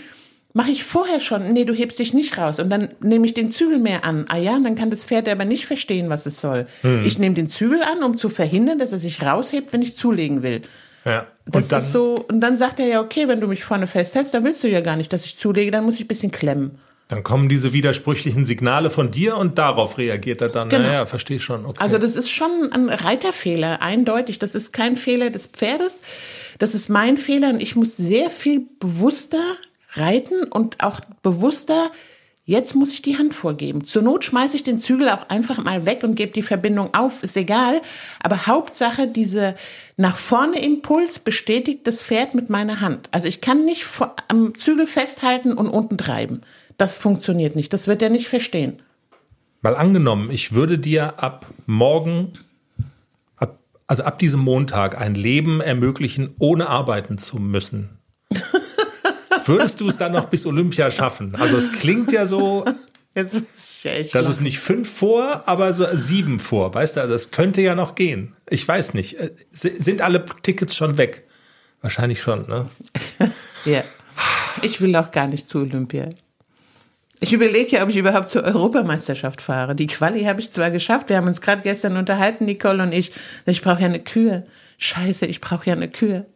mache ich vorher schon, nee, du hebst dich nicht raus. Und dann nehme ich den Zügel mehr an. Ah ja, dann kann das Pferd aber nicht verstehen, was es soll. Ich nehme den Zügel an, um zu verhindern, dass er sich raushebt, wenn ich zulegen will. Ja. Das Und dann, ist so, und dann sagt er ja, okay, wenn du mich vorne festhältst, dann willst du ja gar nicht, dass ich zulege, dann muss ich ein bisschen klemmen. Dann kommen diese widersprüchlichen Signale von dir und darauf reagiert er dann. Genau. Naja, verstehe schon. Okay. Also das ist schon ein Reiterfehler, eindeutig. Das ist kein Fehler des Pferdes. Das ist mein Fehler und ich muss sehr viel bewusster reiten und auch bewusster, jetzt muss ich die Hand vorgeben. Zur Not schmeiße ich den Zügel auch einfach mal weg und gebe die Verbindung auf, ist egal. Aber Hauptsache, diese nach vorne Impuls bestätigt das Pferd mit meiner Hand. Also ich kann nicht am Zügel festhalten und unten treiben. Das funktioniert nicht. Das wird er nicht verstehen. Mal angenommen, ich würde dir ab morgen, ab, also ab diesem Montag, ein Leben ermöglichen, ohne arbeiten zu müssen. Würdest du es dann noch bis Olympia schaffen? Also es klingt ja so, Jetzt muss ich ja echt dass lachen. es nicht fünf vor, aber so sieben vor. Weißt du, es könnte ja noch gehen. Ich weiß nicht. Äh, si- Sind alle Tickets schon weg? Wahrscheinlich schon, ne? Ja. Ich will auch gar nicht zu Olympia. Ich überlege ja, ob ich überhaupt zur Europameisterschaft fahre. Die Quali habe ich zwar geschafft, wir haben uns gerade gestern unterhalten, Nicole und ich. Ich brauche ja eine Kühe. Scheiße, ich brauche ja eine Kühe.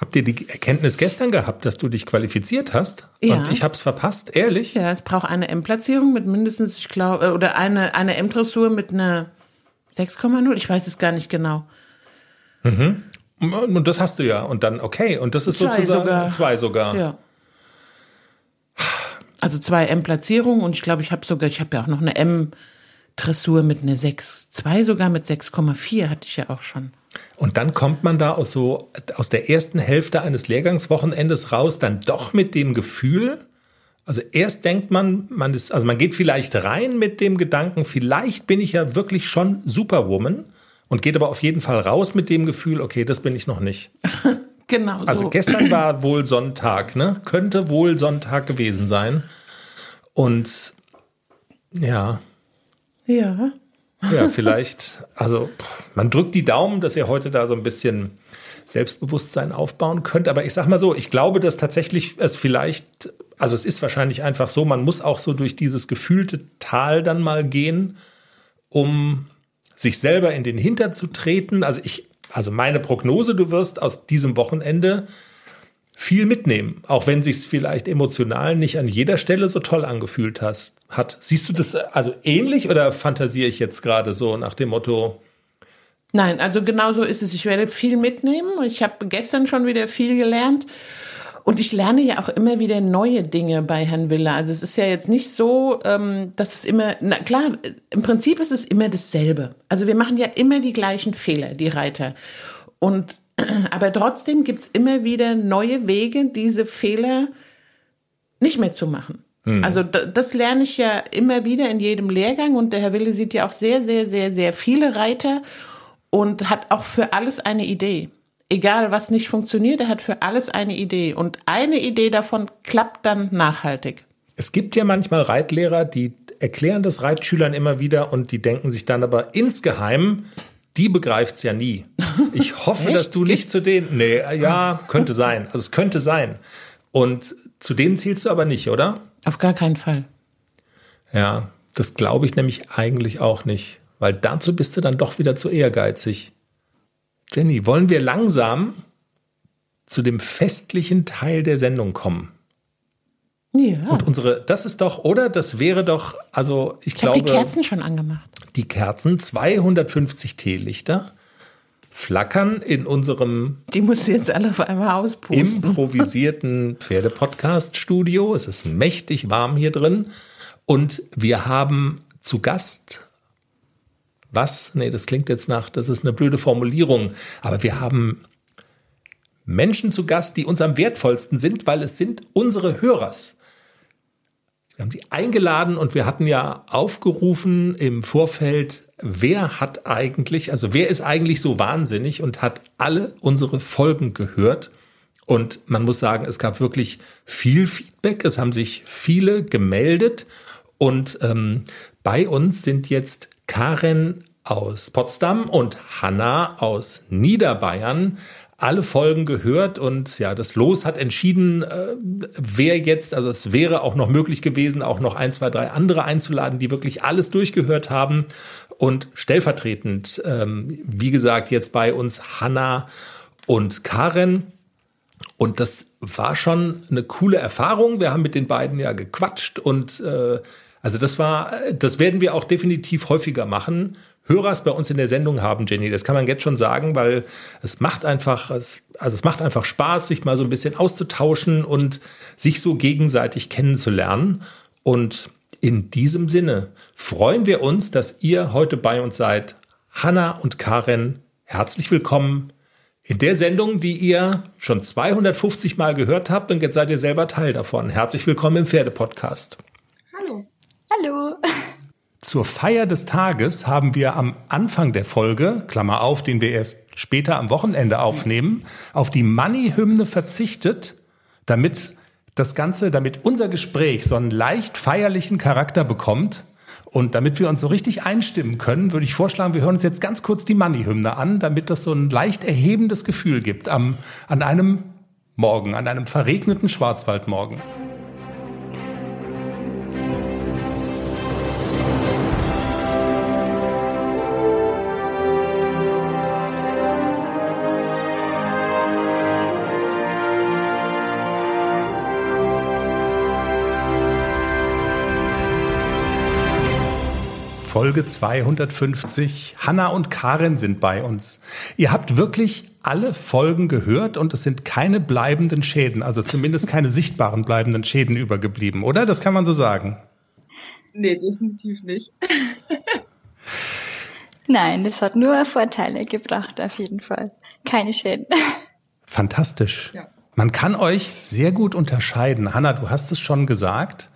Habt ihr die Erkenntnis gestern gehabt, dass du dich qualifiziert hast? Ja. Und ich hab's verpasst, ehrlich? Ja, es braucht eine M-Platzierung mit mindestens, ich glaube, oder eine, eine M-Dressur mit einer 6,0? Ich weiß es gar nicht genau. Mhm. Und das hast du ja. Und dann, okay. Und das ist zwei sozusagen sogar. zwei sogar. Ja. Also zwei M-Platzierungen und ich glaube, ich habe sogar, ich habe ja auch noch eine M-Dressur mit einer 6,2 sogar mit 6,4 hatte ich ja auch schon. Und dann kommt man da aus so, aus der ersten Hälfte eines Lehrgangswochenendes raus, dann doch mit dem Gefühl, also erst denkt man, man ist, also man geht vielleicht rein mit dem Gedanken, vielleicht bin ich ja wirklich schon Superwoman und geht aber auf jeden Fall raus mit dem Gefühl, okay, das bin ich noch nicht. genau. Also so. gestern war wohl Sonntag, ne? Könnte wohl Sonntag gewesen sein. Und ja. Ja. Ja, vielleicht, also man drückt die Daumen, dass ihr heute da so ein bisschen Selbstbewusstsein aufbauen könnt. Aber ich sag mal so, ich glaube, dass tatsächlich es vielleicht, also es ist wahrscheinlich einfach so, man muss auch so durch dieses gefühlte Tal dann mal gehen, um sich selber in den Hinter zu treten. Also ich, also meine Prognose, du wirst aus diesem Wochenende viel mitnehmen, auch wenn sich vielleicht emotional nicht an jeder Stelle so toll angefühlt hast, hat. Siehst du das also ähnlich oder fantasiere ich jetzt gerade so nach dem Motto? Nein, also genau so ist es. Ich werde viel mitnehmen. Ich habe gestern schon wieder viel gelernt. Und ich lerne ja auch immer wieder neue Dinge bei Herrn Willer. Also es ist ja jetzt nicht so, ähm, dass es immer, na klar, im Prinzip ist es immer dasselbe. Also wir machen ja immer die gleichen Fehler, die Reiter. Und aber trotzdem gibt es immer wieder neue Wege, diese Fehler nicht mehr zu machen. Mhm. Also das lerne ich ja immer wieder in jedem Lehrgang und der Herr Wille sieht ja auch sehr, sehr, sehr, sehr viele Reiter und hat auch für alles eine Idee. Egal, was nicht funktioniert, er hat für alles eine Idee. Und eine Idee davon klappt dann nachhaltig. Es gibt ja manchmal Reitlehrer, die erklären das Reitschülern immer wieder und die denken sich dann aber insgeheim, die begreift es ja nie. Ich hoffe, dass du nicht zu denen. Nee, ja, könnte sein. Also es könnte sein. Und zu denen zielst du aber nicht, oder? Auf gar keinen Fall. Ja, das glaube ich nämlich eigentlich auch nicht. Weil dazu bist du dann doch wieder zu ehrgeizig. Jenny, wollen wir langsam zu dem festlichen Teil der Sendung kommen? Ja. Und unsere, das ist doch, oder? Das wäre doch, also ich, ich glaube. die Kerzen schon angemacht. Die Kerzen, 250 Teelichter, flackern in unserem. Die musst du jetzt alle auf einmal auspusten. Improvisierten Pferdepodcast-Studio. Es ist mächtig warm hier drin. Und wir haben zu Gast was? Nee, das klingt jetzt nach, das ist eine blöde Formulierung. Aber wir haben Menschen zu Gast, die uns am wertvollsten sind, weil es sind unsere Hörers. Wir haben sie eingeladen und wir hatten ja aufgerufen im Vorfeld, wer hat eigentlich, also wer ist eigentlich so wahnsinnig und hat alle unsere Folgen gehört. Und man muss sagen, es gab wirklich viel Feedback. Es haben sich viele gemeldet. Und ähm, bei uns sind jetzt Karen aus Potsdam und Hanna aus Niederbayern alle Folgen gehört und ja, das Los hat entschieden, äh, wer jetzt, also es wäre auch noch möglich gewesen, auch noch ein, zwei, drei andere einzuladen, die wirklich alles durchgehört haben und stellvertretend, ähm, wie gesagt, jetzt bei uns Hanna und Karen. Und das war schon eine coole Erfahrung. Wir haben mit den beiden ja gequatscht und äh, also das war, das werden wir auch definitiv häufiger machen. Hörers bei uns in der Sendung haben, Jenny. Das kann man jetzt schon sagen, weil es macht einfach, also es macht einfach Spaß, sich mal so ein bisschen auszutauschen und sich so gegenseitig kennenzulernen. Und in diesem Sinne freuen wir uns, dass ihr heute bei uns seid. Hanna und Karen, herzlich willkommen in der Sendung, die ihr schon 250 Mal gehört habt und jetzt seid ihr selber Teil davon. Herzlich willkommen im Pferdepodcast. Hallo. Zur Feier des Tages haben wir am Anfang der Folge, Klammer auf, den wir erst später am Wochenende aufnehmen, auf die Money-Hymne verzichtet, damit das Ganze, damit unser Gespräch so einen leicht feierlichen Charakter bekommt. Und damit wir uns so richtig einstimmen können, würde ich vorschlagen, wir hören uns jetzt ganz kurz die Money-Hymne an, damit das so ein leicht erhebendes Gefühl gibt am, an einem Morgen, an einem verregneten Schwarzwaldmorgen. Folge 250. Hanna und Karin sind bei uns. Ihr habt wirklich alle Folgen gehört und es sind keine bleibenden Schäden, also zumindest keine sichtbaren bleibenden Schäden übergeblieben, oder? Das kann man so sagen. Nee, definitiv nicht. Nein, das hat nur Vorteile gebracht, auf jeden Fall. Keine Schäden. Fantastisch. Ja. Man kann euch sehr gut unterscheiden. Hanna, du hast es schon gesagt.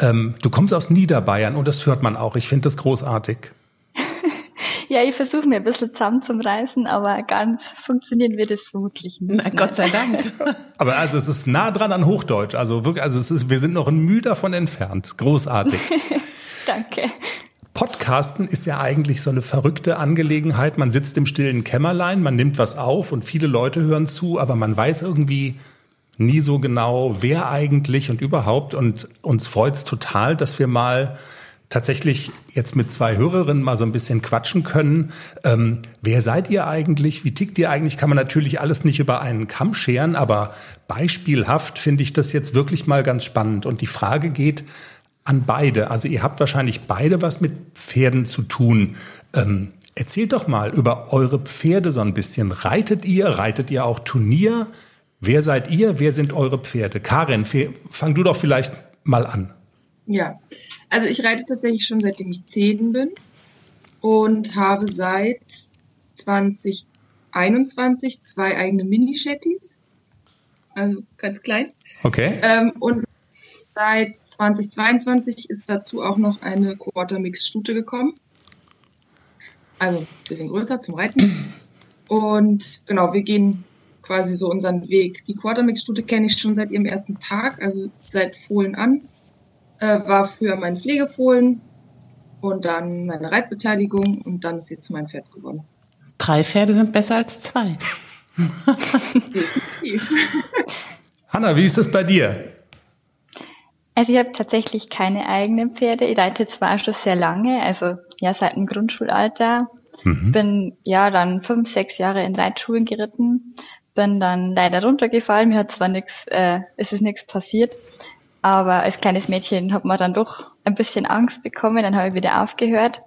Ähm, du kommst aus Niederbayern und das hört man auch. Ich finde das großartig. ja, ich versuche mir ein bisschen zusammenzureißen, aber ganz funktionieren wird es vermutlich nicht. Na, Gott sei Dank. aber also es ist nah dran an Hochdeutsch. Also wirklich, also es ist, wir sind noch ein Mühe davon entfernt. Großartig. Danke. Podcasten ist ja eigentlich so eine verrückte Angelegenheit. Man sitzt im stillen Kämmerlein, man nimmt was auf und viele Leute hören zu, aber man weiß irgendwie, nie so genau, wer eigentlich und überhaupt. Und uns freut es total, dass wir mal tatsächlich jetzt mit zwei Hörerinnen mal so ein bisschen quatschen können. Ähm, wer seid ihr eigentlich? Wie tickt ihr eigentlich? Kann man natürlich alles nicht über einen Kamm scheren, aber beispielhaft finde ich das jetzt wirklich mal ganz spannend. Und die Frage geht an beide. Also ihr habt wahrscheinlich beide was mit Pferden zu tun. Ähm, erzählt doch mal über eure Pferde so ein bisschen. Reitet ihr? Reitet ihr auch Turnier? Wer seid ihr? Wer sind eure Pferde? Karin, fang du doch vielleicht mal an. Ja, also ich reite tatsächlich schon seitdem ich zehn bin und habe seit 2021 zwei eigene Mini-Shetties. Also ganz klein. Okay. Ähm, und seit 2022 ist dazu auch noch eine Quarter-Mix-Stute gekommen. Also ein bisschen größer zum Reiten. Und genau, wir gehen quasi so unseren Weg. Die Quartermix-Stute kenne ich schon seit ihrem ersten Tag, also seit Fohlen an. Äh, war früher mein Pflegefohlen und dann meine Reitbeteiligung und dann ist sie zu meinem Pferd geworden. Drei Pferde sind besser als zwei. Hanna, wie ist es bei dir? Also ich habe tatsächlich keine eigenen Pferde. Ich reite zwar schon sehr lange, also ja seit dem Grundschulalter. Mhm. Bin ja dann fünf, sechs Jahre in Reitschulen geritten bin dann leider runtergefallen. Mir hat zwar nichts, äh, es ist nichts passiert, aber als kleines Mädchen hat man dann doch ein bisschen Angst bekommen. Dann habe ich wieder aufgehört.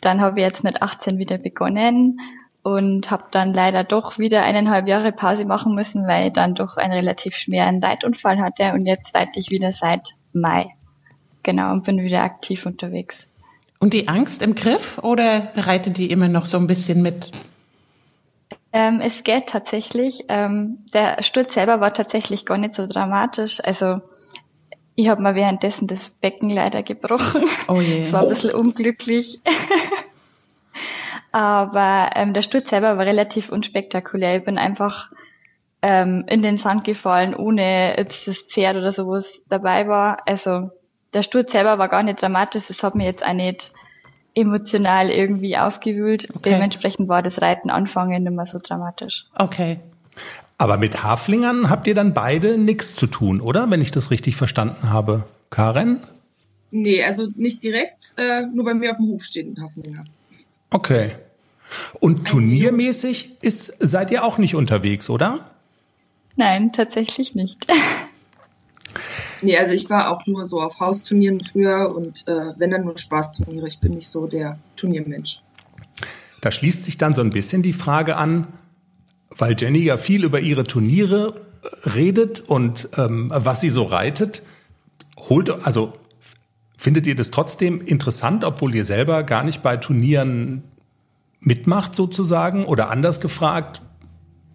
Dann habe ich jetzt mit 18 wieder begonnen und habe dann leider doch wieder eineinhalb Jahre Pause machen müssen, weil ich dann doch einen relativ schweren Leitunfall hatte und jetzt reite ich wieder seit Mai. Genau, und bin wieder aktiv unterwegs. Und die Angst im Griff oder reitet die immer noch so ein bisschen mit? Ähm, es geht tatsächlich. Ähm, der Sturz selber war tatsächlich gar nicht so dramatisch. Also ich habe mir währenddessen das Becken leider gebrochen. Oh je. Es war ein bisschen unglücklich. Aber ähm, der Sturz selber war relativ unspektakulär. Ich bin einfach ähm, in den Sand gefallen, ohne jetzt das Pferd oder sowas dabei war. Also der Sturz selber war gar nicht dramatisch. Das hat mir jetzt auch nicht emotional irgendwie aufgewühlt. Okay. Dementsprechend war das Reiten anfangen nicht mehr so dramatisch. Okay. Aber mit Haflingern habt ihr dann beide nichts zu tun, oder? Wenn ich das richtig verstanden habe. Karen? Nee, also nicht direkt, äh, nur bei mir auf dem Hof steht ein Haflinger. Okay. Und turniermäßig ist, seid ihr auch nicht unterwegs, oder? Nein, tatsächlich nicht. Nee, also ich war auch nur so auf Hausturnieren früher und äh, wenn dann nur Spaßturniere. Ich bin nicht so der Turniermensch. Da schließt sich dann so ein bisschen die Frage an, weil Jenny ja viel über ihre Turniere äh, redet und ähm, was sie so reitet. Holt, also findet ihr das trotzdem interessant, obwohl ihr selber gar nicht bei Turnieren mitmacht sozusagen? Oder anders gefragt,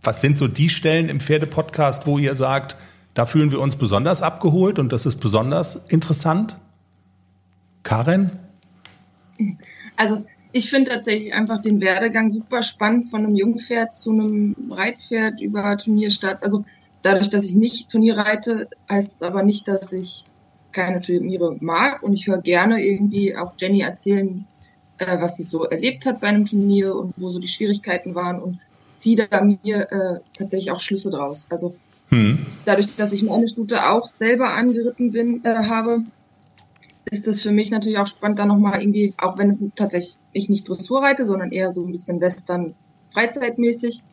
was sind so die Stellen im Pferdepodcast, wo ihr sagt, da fühlen wir uns besonders abgeholt und das ist besonders interessant. Karen? Also ich finde tatsächlich einfach den Werdegang super spannend von einem Jungpferd zu einem Reitpferd über Turnierstarts. Also dadurch, dass ich nicht Turnier reite, heißt es aber nicht, dass ich keine Turniere mag und ich höre gerne irgendwie auch Jenny erzählen, äh, was sie so erlebt hat bei einem Turnier und wo so die Schwierigkeiten waren und ziehe da mir äh, tatsächlich auch Schlüsse draus. Also hm. Dadurch, dass ich meine Stute auch selber angeritten bin, äh, habe, ist das für mich natürlich auch spannend, da nochmal irgendwie, auch wenn es tatsächlich ich nicht Dressur reite, sondern eher so ein bisschen Western freizeitmäßig,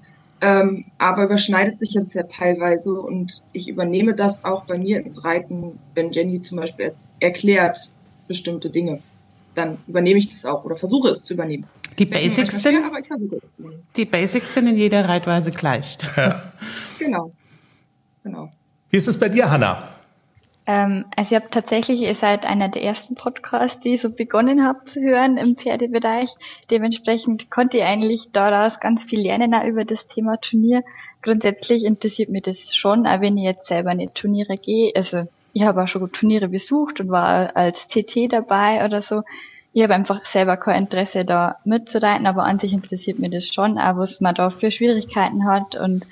ähm, aber überschneidet sich das ja teilweise und ich übernehme das auch bei mir ins Reiten, wenn Jenny zum Beispiel er erklärt bestimmte Dinge. dann übernehme ich das auch oder versuche es zu übernehmen. Die Basics sind, es. Die Basics sind in jeder Reitweise gleich. Ja. genau. Genau. Wie ist es bei dir, Hanna? Ähm, also ich habe tatsächlich, ihr seid einer der ersten Podcasts, die ich so begonnen habe zu hören im Pferdebereich. Dementsprechend konnte ich eigentlich daraus ganz viel lernen auch über das Thema Turnier. Grundsätzlich interessiert mich das schon, auch wenn ich jetzt selber nicht Turniere gehe. Also ich habe auch schon Turniere besucht und war als CT dabei oder so. Ich habe einfach selber kein Interesse da mitzureiten, aber an sich interessiert mich das schon, auch was man da für Schwierigkeiten hat und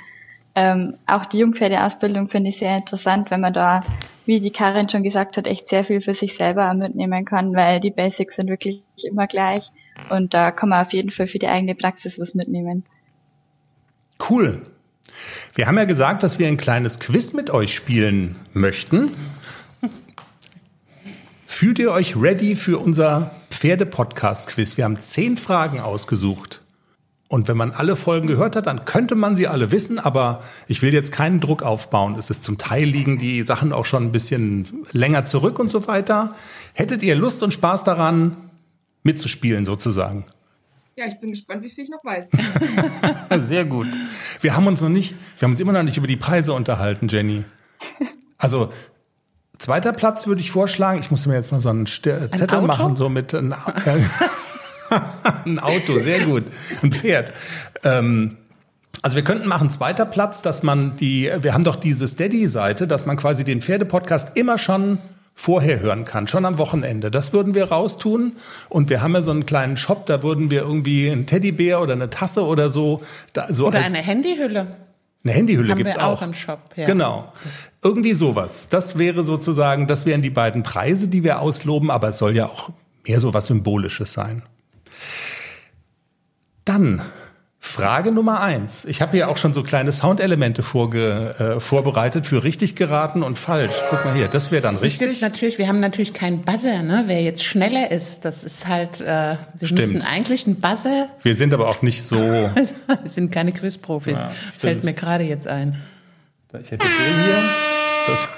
ähm, auch die Jungpferdeausbildung finde ich sehr interessant, wenn man da wie die Karin schon gesagt hat, echt sehr viel für sich selber mitnehmen kann, weil die Basics sind wirklich immer gleich und da kann man auf jeden Fall für die eigene Praxis was mitnehmen. Cool. Wir haben ja gesagt, dass wir ein kleines Quiz mit euch spielen möchten. Fühlt ihr euch ready für unser Pferde-Podcast-Quiz? Wir haben zehn Fragen ausgesucht. Und wenn man alle Folgen gehört hat, dann könnte man sie alle wissen, aber ich will jetzt keinen Druck aufbauen. Es ist zum Teil liegen die Sachen auch schon ein bisschen länger zurück und so weiter. Hättet ihr Lust und Spaß daran, mitzuspielen sozusagen? Ja, ich bin gespannt, wie viel ich noch weiß. Sehr gut. Wir haben uns noch nicht, wir haben uns immer noch nicht über die Preise unterhalten, Jenny. Also zweiter Platz würde ich vorschlagen. Ich muss mir jetzt mal so einen Zettel ein machen, so mit. Ein, ein Auto, sehr gut. Ein Pferd. Ähm, also wir könnten machen zweiter Platz, dass man die, wir haben doch diese Steady-Seite, dass man quasi den Pferdepodcast immer schon vorher hören kann, schon am Wochenende. Das würden wir raustun. Und wir haben ja so einen kleinen Shop, da würden wir irgendwie einen Teddybär oder eine Tasse oder so. Da, so oder eine Handyhülle. Eine Handyhülle gibt es auch. auch im Shop. Ja. Genau. Irgendwie sowas. Das wäre sozusagen, das wären die beiden Preise, die wir ausloben, aber es soll ja auch mehr so was Symbolisches sein. Dann Frage Nummer eins. Ich habe hier auch schon so kleine Soundelemente vorge, äh, vorbereitet für richtig geraten und falsch. Guck mal hier, das wäre dann das richtig. Ist jetzt natürlich, wir haben natürlich keinen Buzzer, ne? Wer jetzt schneller ist, das ist halt. Äh, wir stimmt. müssen eigentlich einen Buzzer. Wir sind aber auch nicht so. wir sind keine Quizprofis. Ja, Fällt mir gerade jetzt ein. Ich hätte den hier. Das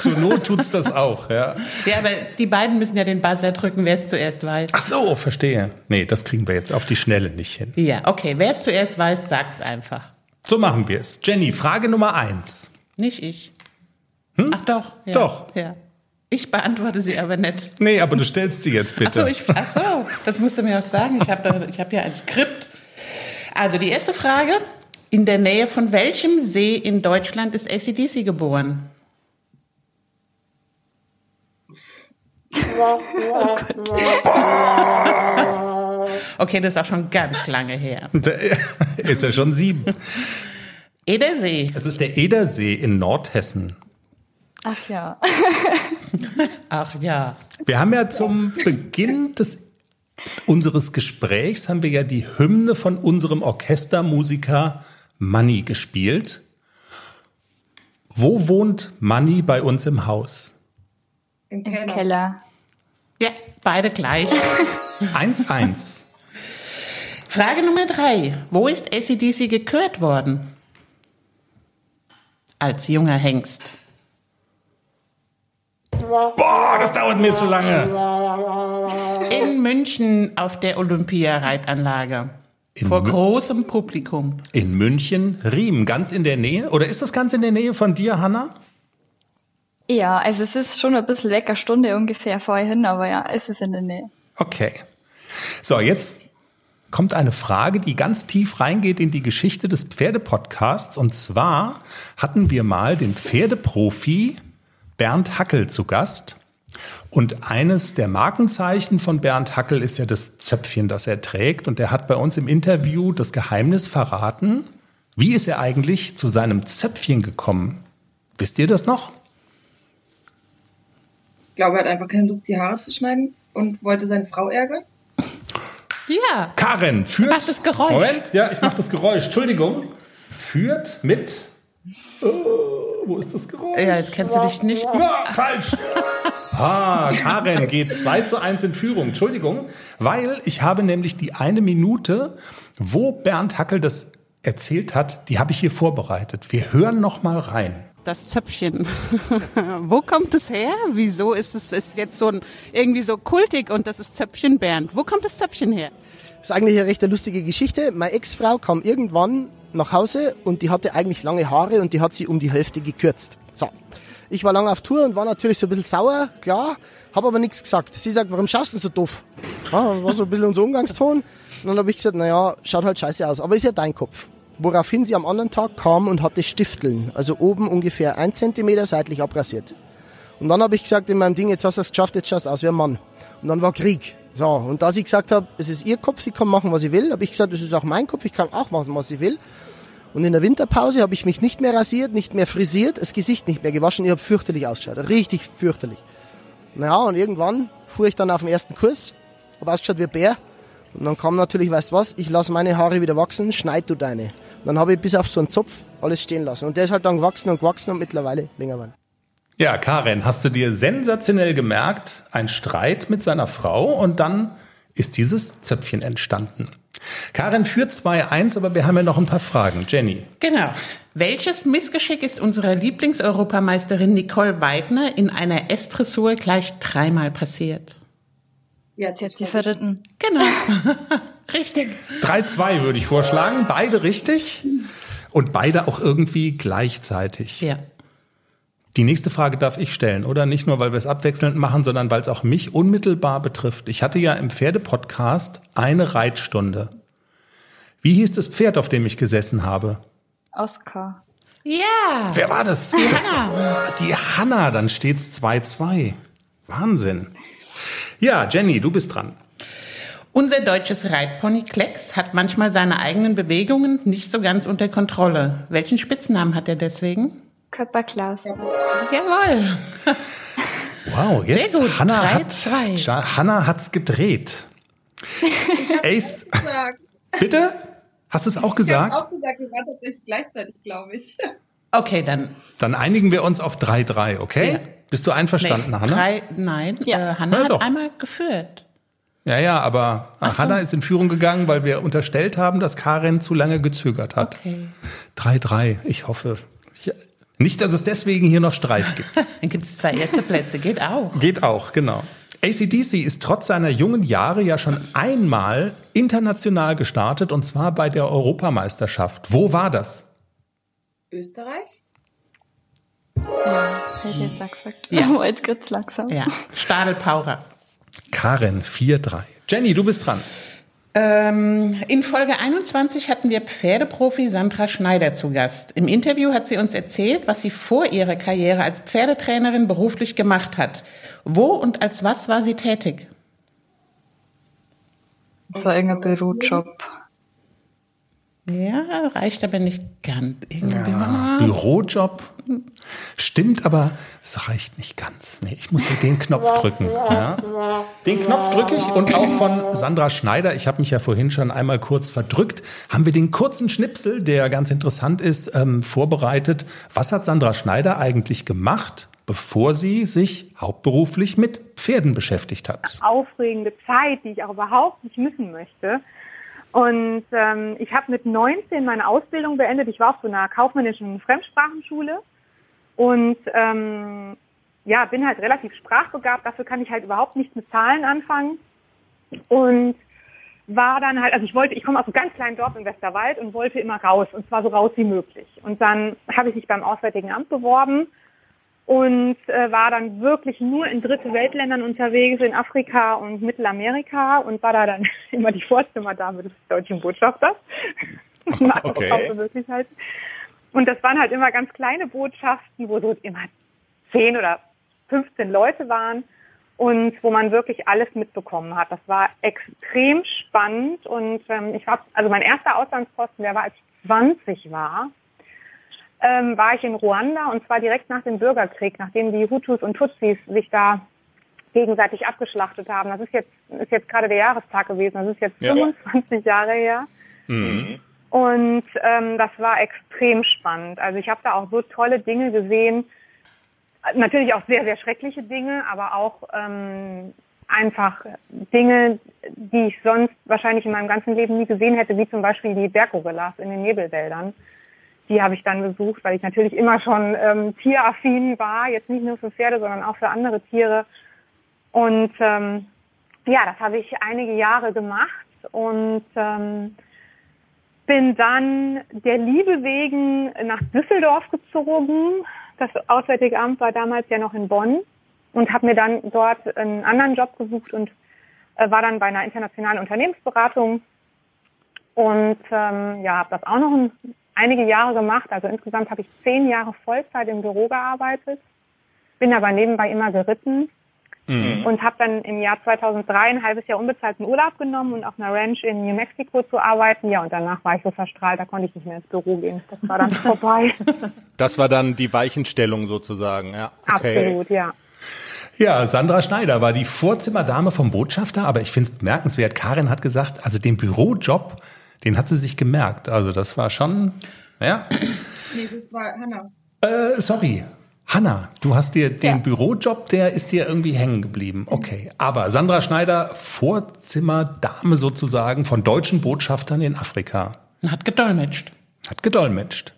Zur Not tut's das auch, ja. Ja, aber die beiden müssen ja den Buzzer drücken, wer es zuerst weiß. Ach so, verstehe. Nee, das kriegen wir jetzt auf die Schnelle nicht hin. Ja, okay. Wer es zuerst weiß, sag's einfach. So machen wir es. Jenny, Frage Nummer eins. Nicht ich. Hm? Ach doch. Ja, doch. Ja. Ich beantworte sie aber nicht. Nee, aber du stellst sie jetzt bitte. Ach so, ich, ach so das musst du mir auch sagen. Ich habe hab ja ein Skript. Also die erste Frage. In der Nähe von welchem See in Deutschland ist ACDC geboren? Okay, das ist auch schon ganz lange her. ist ja schon sieben. Edersee. Es ist der Edersee in Nordhessen. Ach ja. Ach ja. Wir haben ja zum Beginn des unseres Gesprächs haben wir ja die Hymne von unserem Orchestermusiker Manny gespielt. Wo wohnt Manny bei uns im Haus? Im Keller. Im Keller. Ja, beide gleich. 1-1. Frage Nummer drei. Wo ist ACDC gekürt worden? Als junger Hengst. Boah, das dauert mir zu lange. In München auf der Olympia-Reitanlage. Vor Mü großem Publikum. In München, Riem, ganz in der Nähe? Oder ist das ganz in der Nähe von dir, Hanna? Ja, also es ist schon ein bisschen weg, eine Stunde ungefähr vorhin, aber ja, es ist in der Nähe. Okay. So, jetzt kommt eine Frage, die ganz tief reingeht in die Geschichte des Pferdepodcasts. Und zwar hatten wir mal den Pferdeprofi Bernd Hackel zu Gast. Und eines der Markenzeichen von Bernd Hackel ist ja das Zöpfchen, das er trägt. Und er hat bei uns im Interview das Geheimnis verraten. Wie ist er eigentlich zu seinem Zöpfchen gekommen? Wisst ihr das noch? Ich glaube, er hat einfach keine Lust, die Haare zu schneiden und wollte seine Frau ärgern. Ja. Karen führt. Mach das Geräusch. Moment, ja, ich mach das Geräusch. Entschuldigung. Führt mit. Oh, wo ist das Geräusch? Ja, jetzt kennst du dich nicht. Ja, falsch. Ah, Karen geht 2 zu 1 in Führung. Entschuldigung, weil ich habe nämlich die eine Minute, wo Bernd Hackel das erzählt hat, die habe ich hier vorbereitet. Wir hören noch mal rein. Das Zöpfchen. Wo kommt es her? Wieso ist es ist jetzt so ein, irgendwie so kultig und das ist Zöpfchen Bernd? Wo kommt das Zöpfchen her? Das ist eigentlich eine recht lustige Geschichte. Meine Ex-Frau kam irgendwann nach Hause und die hatte eigentlich lange Haare und die hat sie um die Hälfte gekürzt. So. Ich war lange auf Tour und war natürlich so ein bisschen sauer, klar, habe aber nichts gesagt. Sie sagt, warum schaust du so doof? Ja, war so ein bisschen unser Umgangston. Und dann habe ich gesagt, naja, schaut halt scheiße aus, aber ist ja dein Kopf. Woraufhin sie am anderen Tag kam und hatte Stifteln, also oben ungefähr ein Zentimeter seitlich abrasiert. Und dann habe ich gesagt in meinem Ding, jetzt hast du es geschafft, jetzt schaust du aus wie ein Mann. Und dann war Krieg. So, und da sie gesagt hat, es ist ihr Kopf, sie kann machen, was sie will, habe ich gesagt, es ist auch mein Kopf, ich kann auch machen, was ich will. Und in der Winterpause habe ich mich nicht mehr rasiert, nicht mehr frisiert, das Gesicht nicht mehr gewaschen. Ich habe fürchterlich ausgeschaut, richtig fürchterlich. Naja, und irgendwann fuhr ich dann auf den ersten Kurs, habe ausgeschaut wie ein Bär. Und dann kam natürlich, weißt du was, ich lasse meine Haare wieder wachsen, schneid du deine. Und dann habe ich bis auf so einen Zopf alles stehen lassen. Und der ist halt dann gewachsen und gewachsen und mittlerweile länger geworden. Ja, Karen, hast du dir sensationell gemerkt, ein Streit mit seiner Frau und dann ist dieses Zöpfchen entstanden. Karin führt 2-1, aber wir haben ja noch ein paar Fragen. Jenny. Genau. Welches Missgeschick ist unserer Lieblingseuropameisterin Nicole Weidner in einer S-Dressur gleich dreimal passiert? Ja, sie hat sie verritten. Genau. richtig. 3-2 würde ich vorschlagen. Beide richtig. Und beide auch irgendwie gleichzeitig. Ja. Die nächste Frage darf ich stellen, oder? Nicht nur, weil wir es abwechselnd machen, sondern weil es auch mich unmittelbar betrifft. Ich hatte ja im Pferdepodcast eine Reitstunde. Wie hieß das Pferd, auf dem ich gesessen habe? Oscar. Ja. Wer war das? Die das Hanna. Die Hanna, dann steht's 2-2. Wahnsinn. Ja, Jenny, du bist dran. Unser deutsches Reitpony Klecks hat manchmal seine eigenen Bewegungen nicht so ganz unter Kontrolle. Welchen Spitznamen hat er deswegen? Körperklaus. Jawohl. Wow, jetzt Sehr gut. Hanna Drei, hat zwei. Ja, Hanna hat's gedreht. Ace, gesagt. bitte? Hast du es auch Ich habe gesagt? auch gesagt, wir waren tatsächlich gleichzeitig, glaube ich. Okay, dann. Dann einigen wir uns auf 3-3, okay? Ja. Bist du einverstanden, nee, Hanna? Drei, nein, Ja. äh, Hanna Ja, hat doch. einmal geführt. Ja, ja, aber Ach so. Hanna ist in Führung gegangen, weil wir unterstellt haben, dass Karin zu lange gezögert hat. Okay. 3-3, ich hoffe. Nicht, dass es deswegen hier noch Streit gibt. Dann gibt es zwei erste Plätze, geht auch. Geht auch, genau. ACDC ist trotz seiner jungen Jahre ja schon einmal international gestartet und zwar bei der Europameisterschaft. Wo war das? Österreich? Ja, hätte ich jetzt auch gesagt. Ja. Ja. jetzt geht's langsam. Ja, Stadel Paurer. Karen 4-3. Jenny, du bist dran. Ähm, in Folge 21 hatten wir Pferdeprofi Sandra Schneider zu Gast. Im Interview hat sie uns erzählt, was sie vor ihrer Karriere als Pferdetrainerin beruflich gemacht hat. Wo und als was war sie tätig? Das war irgendein Bürojob. Ja, reicht aber nicht ganz. Ja, Bürojob. Stimmt, aber es reicht nicht ganz. Nee, ich muss hier den Knopf drücken. Ja. Den Knopf drücke ich und auch von Sandra Schneider, ich habe mich ja vorhin schon einmal kurz verdrückt, haben wir den kurzen Schnipsel, der ganz interessant ist, ähm, vorbereitet. Was hat Sandra Schneider eigentlich gemacht, bevor sie sich hauptberuflich mit Pferden beschäftigt hat? aufregende Zeit, die ich auch überhaupt nicht missen möchte. Und ähm, ich habe mit 19 meine Ausbildung beendet. Ich war auf so einer kaufmännischen Fremdsprachenschule und ähm, ja, bin halt relativ sprachbegabt. Dafür kann ich halt überhaupt nichts mit Zahlen anfangen. Und war dann halt, also ich wollte, ich komme aus einem ganz kleinen Dorf im Westerwald und wollte immer raus und zwar so raus wie möglich. Und dann habe ich mich beim Auswärtigen Amt beworben und äh, war dann wirklich nur in dritte Weltländern unterwegs, in Afrika und Mittelamerika und war da dann immer die Vorzimmerdame des deutschen Botschafters. Okay. Und das waren halt immer ganz kleine Botschaften, wo so immer 10 oder 15 Leute waren und wo man wirklich alles mitbekommen hat. Das war extrem spannend und ähm, ich habe, also mein erster Auslandsposten, der war, als ich 20 war, ähm, war ich in Ruanda und zwar direkt nach dem Bürgerkrieg, nachdem die Hutus und Tutsis sich da gegenseitig abgeschlachtet haben. Das ist jetzt, ist jetzt gerade der Jahrestag gewesen. Das ist jetzt Ja. 25 Jahre her. Und ähm, das war extrem spannend. Also ich habe da auch so tolle Dinge gesehen. Natürlich auch sehr, sehr schreckliche Dinge, aber auch ähm, einfach Dinge, die ich sonst wahrscheinlich in meinem ganzen Leben nie gesehen hätte, wie zum Beispiel die Berggorillas in den Nebelwäldern, die habe ich dann besucht, weil ich natürlich immer schon ähm, tieraffin war, jetzt nicht nur für Pferde, sondern auch für andere Tiere. Und ähm, ja, das habe ich einige Jahre gemacht und ähm, bin dann der Liebe wegen nach Düsseldorf gezogen. Das Auswärtige Amt war damals ja noch in Bonn und habe mir dann dort einen anderen Job gesucht und äh, war dann bei einer internationalen Unternehmensberatung und ähm, ja, habe das auch noch ein, einige Jahre gemacht. Also insgesamt habe ich zehn Jahre Vollzeit im Büro gearbeitet, bin aber nebenbei immer geritten mhm. und habe dann im Jahr 2003 ein halbes Jahr unbezahlten Urlaub genommen und auf einer Ranch in New Mexico zu arbeiten. Ja, und danach war ich so verstrahlt, da konnte ich nicht mehr ins Büro gehen. Das war dann vorbei. Das war dann die Weichenstellung sozusagen, ja. Okay. Absolut, ja. Ja, Sandra Schneider war die Vorzimmerdame vom Botschafter, aber ich finde es bemerkenswert. Karin hat gesagt, also den Bürojob, den hat sie sich gemerkt. Also das war schon, ja. Nee, das war Hanna. Äh, sorry. Hanna, du hast dir den ja. Bürojob, der ist dir irgendwie hängen geblieben. Okay. Aber Sandra Schneider, Vorzimmerdame sozusagen von deutschen Botschaftern in Afrika. Hat gedolmetscht. Hat gedolmetscht.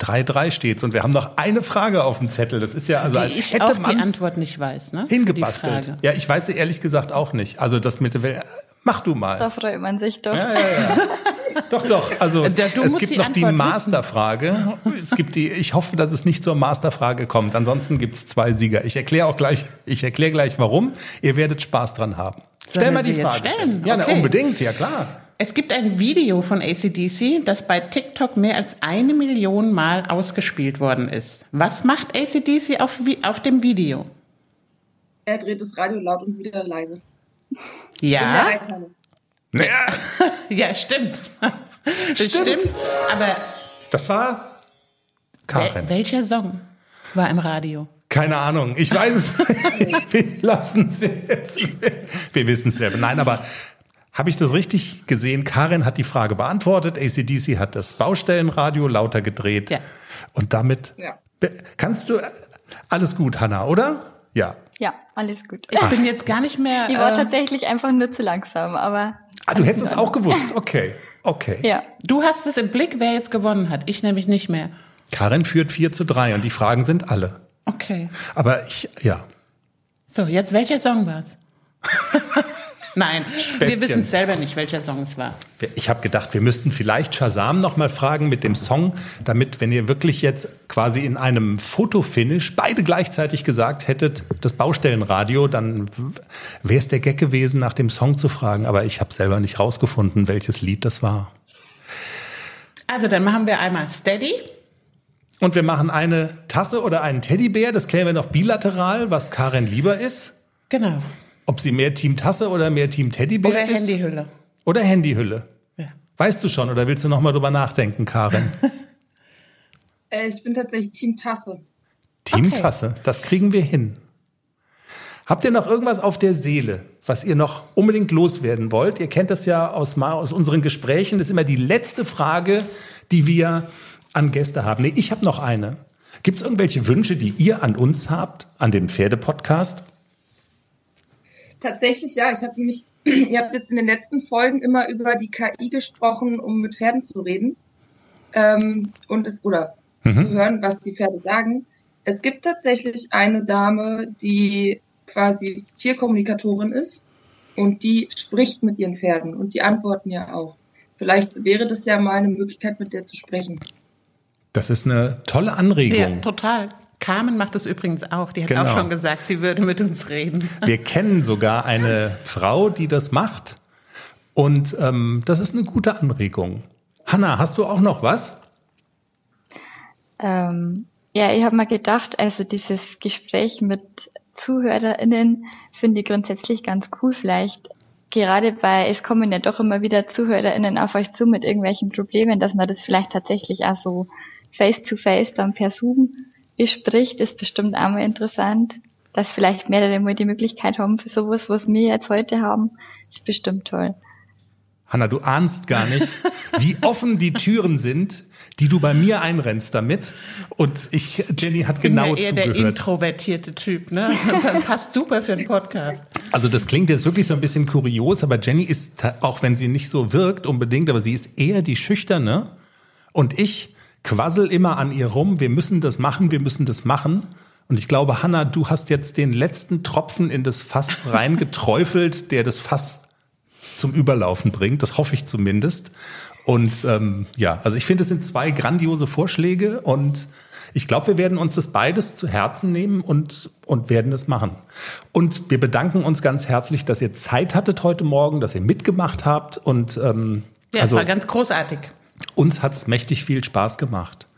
3-3 steht's und wir haben noch eine Frage auf dem Zettel. Das ist ja also als ich hätte man die Antwort nicht weiß, ne? Hingebastelt. Ja, ich weiß sie ehrlich gesagt auch nicht. Also das mit der Mach du mal. Da freut man sich doch. Ja, ja, ja. doch, doch. Also es gibt noch Antwort die Masterfrage. Es gibt die. Ich hoffe, dass es nicht zur Masterfrage kommt. Ansonsten gibt's zwei Sieger. Ich erkläre auch gleich. Ich erkläre gleich, warum. Ihr werdet Spaß dran haben. Stell mal die Frage. Stellen? Ja, okay. na, unbedingt. Ja klar. Es gibt ein Video von ACDC, das bei TikTok mehr als eine Million Mal ausgespielt worden ist. Was macht ACDC auf, auf dem Video? Er dreht das Radio laut und wieder leise. Ja. Ja, ja stimmt. Das stimmt. stimmt. Aber. Das war Karin. Wel welcher Song war im Radio? Keine Ahnung. Ich weiß es. Wir lassen es jetzt. Wir wissen es selber. Nein, aber habe ich das richtig gesehen? Karin hat die Frage beantwortet. ACDC hat das Baustellenradio lauter gedreht. Ja. Und damit ja. kannst du alles gut, Hanna, oder? Ja. Ja, alles gut. Ich Ach. bin jetzt gar nicht mehr. Die war äh, tatsächlich einfach nur zu langsam, aber. Ah, du hättest es auch gewusst. Okay. Okay. Ja. Du hast es im Blick, wer jetzt gewonnen hat. Ich nämlich nicht mehr. Karin führt 4 zu 3 und die Fragen sind alle. Okay. Aber ich, ja. So, jetzt welcher Song war's? Nein, Späßchen. wir wissen selber nicht, welcher Song es war. Ich habe gedacht, wir müssten vielleicht Shazam noch mal fragen mit dem Song, damit, wenn ihr wirklich jetzt quasi in einem Fotofinish beide gleichzeitig gesagt hättet, das Baustellenradio, dann wäre es der Gag gewesen, nach dem Song zu fragen. Aber ich habe selber nicht rausgefunden, welches Lied das war. Also dann machen wir einmal Steady. Und wir machen eine Tasse oder einen Teddybär. Das klären wir noch bilateral, was Karin lieber ist. Genau. Ob sie mehr Team Tasse oder mehr Team Teddybär oder ist? Oder Handyhülle. Oder Handyhülle. Ja. Weißt du schon oder willst du noch mal drüber nachdenken, Karin? äh, ich bin tatsächlich Team Tasse. Team okay. Tasse, das kriegen wir hin. Habt ihr noch irgendwas auf der Seele, was ihr noch unbedingt loswerden wollt? Ihr kennt das ja aus, aus unseren Gesprächen. Das ist immer die letzte Frage, die wir an Gäste haben. Nee, ich habe noch eine. Gibt es irgendwelche Wünsche, die ihr an uns habt, an den Pferdepodcast? Tatsächlich ja. Ich habe nämlich, ihr habt jetzt in den letzten Folgen immer über die KI gesprochen, um mit Pferden zu reden ähm, und es oder mhm. zu hören, was die Pferde sagen. Es gibt tatsächlich eine Dame, die quasi Tierkommunikatorin ist und die spricht mit ihren Pferden und die antworten ja auch. Vielleicht wäre das ja mal eine Möglichkeit, mit der zu sprechen. Das ist eine tolle Anregung. Ja, total. Carmen macht das übrigens auch. Die hat genau. auch schon gesagt, sie würde mit uns reden. Wir kennen sogar eine Frau, die das macht. Und ähm, das ist eine gute Anregung. Hanna, hast du auch noch was? Ähm, ja, ich habe mal gedacht, also dieses Gespräch mit ZuhörerInnen finde ich grundsätzlich ganz cool. Vielleicht gerade weil es kommen ja doch immer wieder ZuhörerInnen auf euch zu mit irgendwelchen Problemen, dass man das vielleicht tatsächlich auch so face to face dann per Zoom bespricht, ist bestimmt auch mal interessant. Dass vielleicht mehrere mal die Möglichkeit haben für sowas, was wir jetzt heute haben, ist bestimmt toll. Hanna, du ahnst gar nicht, wie offen die Türen sind, die du bei mir einrennst damit. Und ich, Jenny hat genau ich bin ja eher zugehört. der introvertierte Typ, ne? Das passt super für einen Podcast. Also das klingt jetzt wirklich so ein bisschen kurios, aber Jenny ist, auch wenn sie nicht so wirkt unbedingt, aber sie ist eher die Schüchterne. Und ich quassel immer an ihr rum, wir müssen das machen, wir müssen das machen. Und ich glaube, Hanna, du hast jetzt den letzten Tropfen in das Fass reingeträufelt, der das Fass zum Überlaufen bringt. Das hoffe ich zumindest. Und ähm, ja, also ich finde, es sind zwei grandiose Vorschläge und ich glaube, wir werden uns das beides zu Herzen nehmen und, und werden es machen. Und wir bedanken uns ganz herzlich, dass ihr Zeit hattet heute Morgen, dass ihr mitgemacht habt. Und ähm, ja, also, es war ganz großartig. Uns hat es mächtig viel Spaß gemacht.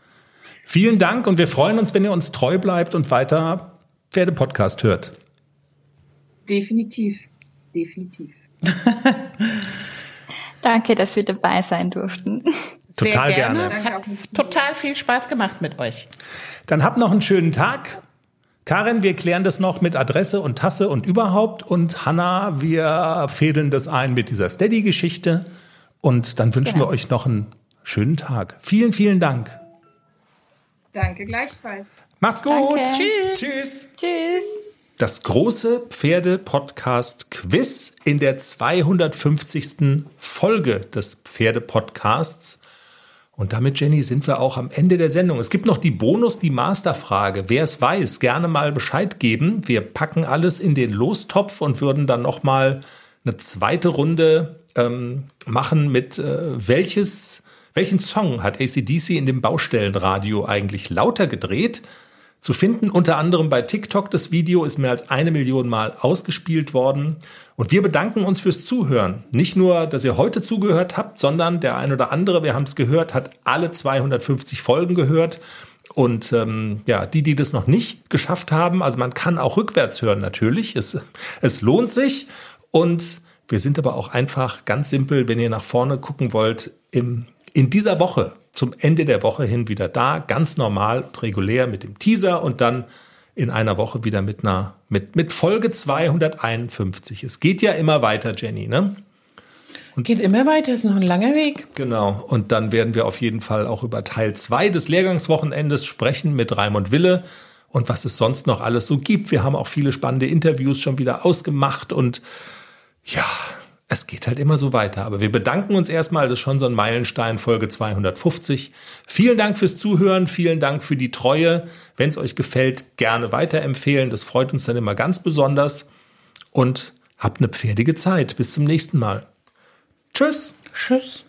Vielen Dank und wir freuen uns, wenn ihr uns treu bleibt und weiter Pferdepodcast hört. Definitiv, definitiv. Danke, dass wir dabei sein durften. Total gerne. gerne. Hat total viel Spaß gemacht mit euch. Dann habt noch einen schönen Tag. Karin, wir klären das noch mit Adresse und Tasse und überhaupt. Und Hanna, wir fädeln das ein mit dieser Steady-Geschichte. Und dann wünschen genau. wir euch noch einen schönen Tag. Vielen, vielen Dank. Danke gleichfalls. Macht's gut. Danke. Tschüss. Tschüss. Tschüss. Das große Pferde-Podcast-Quiz in der 250. Folge des Pferde-Podcasts. Und damit, Jenny, sind wir auch am Ende der Sendung. Es gibt noch die Bonus, die Masterfrage. Wer es weiß, gerne mal Bescheid geben. Wir packen alles in den Lostopf und würden dann noch mal eine zweite Runde ähm, machen mit äh, welches, welchen Song hat ACDC in dem Baustellenradio eigentlich lauter gedreht? zu finden. Unter anderem bei TikTok. Das Video ist mehr als eine Million Mal ausgespielt worden. Und wir bedanken uns fürs Zuhören. Nicht nur, dass ihr heute zugehört habt, sondern der ein oder andere, wir haben es gehört, hat alle 250 Folgen gehört. Und ähm, ja, die, die das noch nicht geschafft haben, also man kann auch rückwärts hören natürlich. Es, es lohnt sich. Und wir sind aber auch einfach ganz simpel, wenn ihr nach vorne gucken wollt, im, in dieser Woche zum Ende der Woche hin wieder da, ganz normal und regulär mit dem Teaser und dann in einer Woche wieder mit einer, mit, mit Folge 251. Es geht ja immer weiter, Jenny, ne? Und geht immer weiter, ist noch ein langer Weg. Genau. Und dann werden wir auf jeden Fall auch über Teil 2 des Lehrgangswochenendes sprechen mit Raimund Wille und was es sonst noch alles so gibt. Wir haben auch viele spannende Interviews schon wieder ausgemacht und ja, es geht halt immer so weiter. Aber wir bedanken uns erstmal, das ist schon so ein Meilenstein, Folge 250. Vielen Dank fürs Zuhören, vielen Dank für die Treue. Wenn es euch gefällt, gerne weiterempfehlen. Das freut uns dann immer ganz besonders. Und habt eine pferdige Zeit. Bis zum nächsten Mal. Tschüss. Tschüss.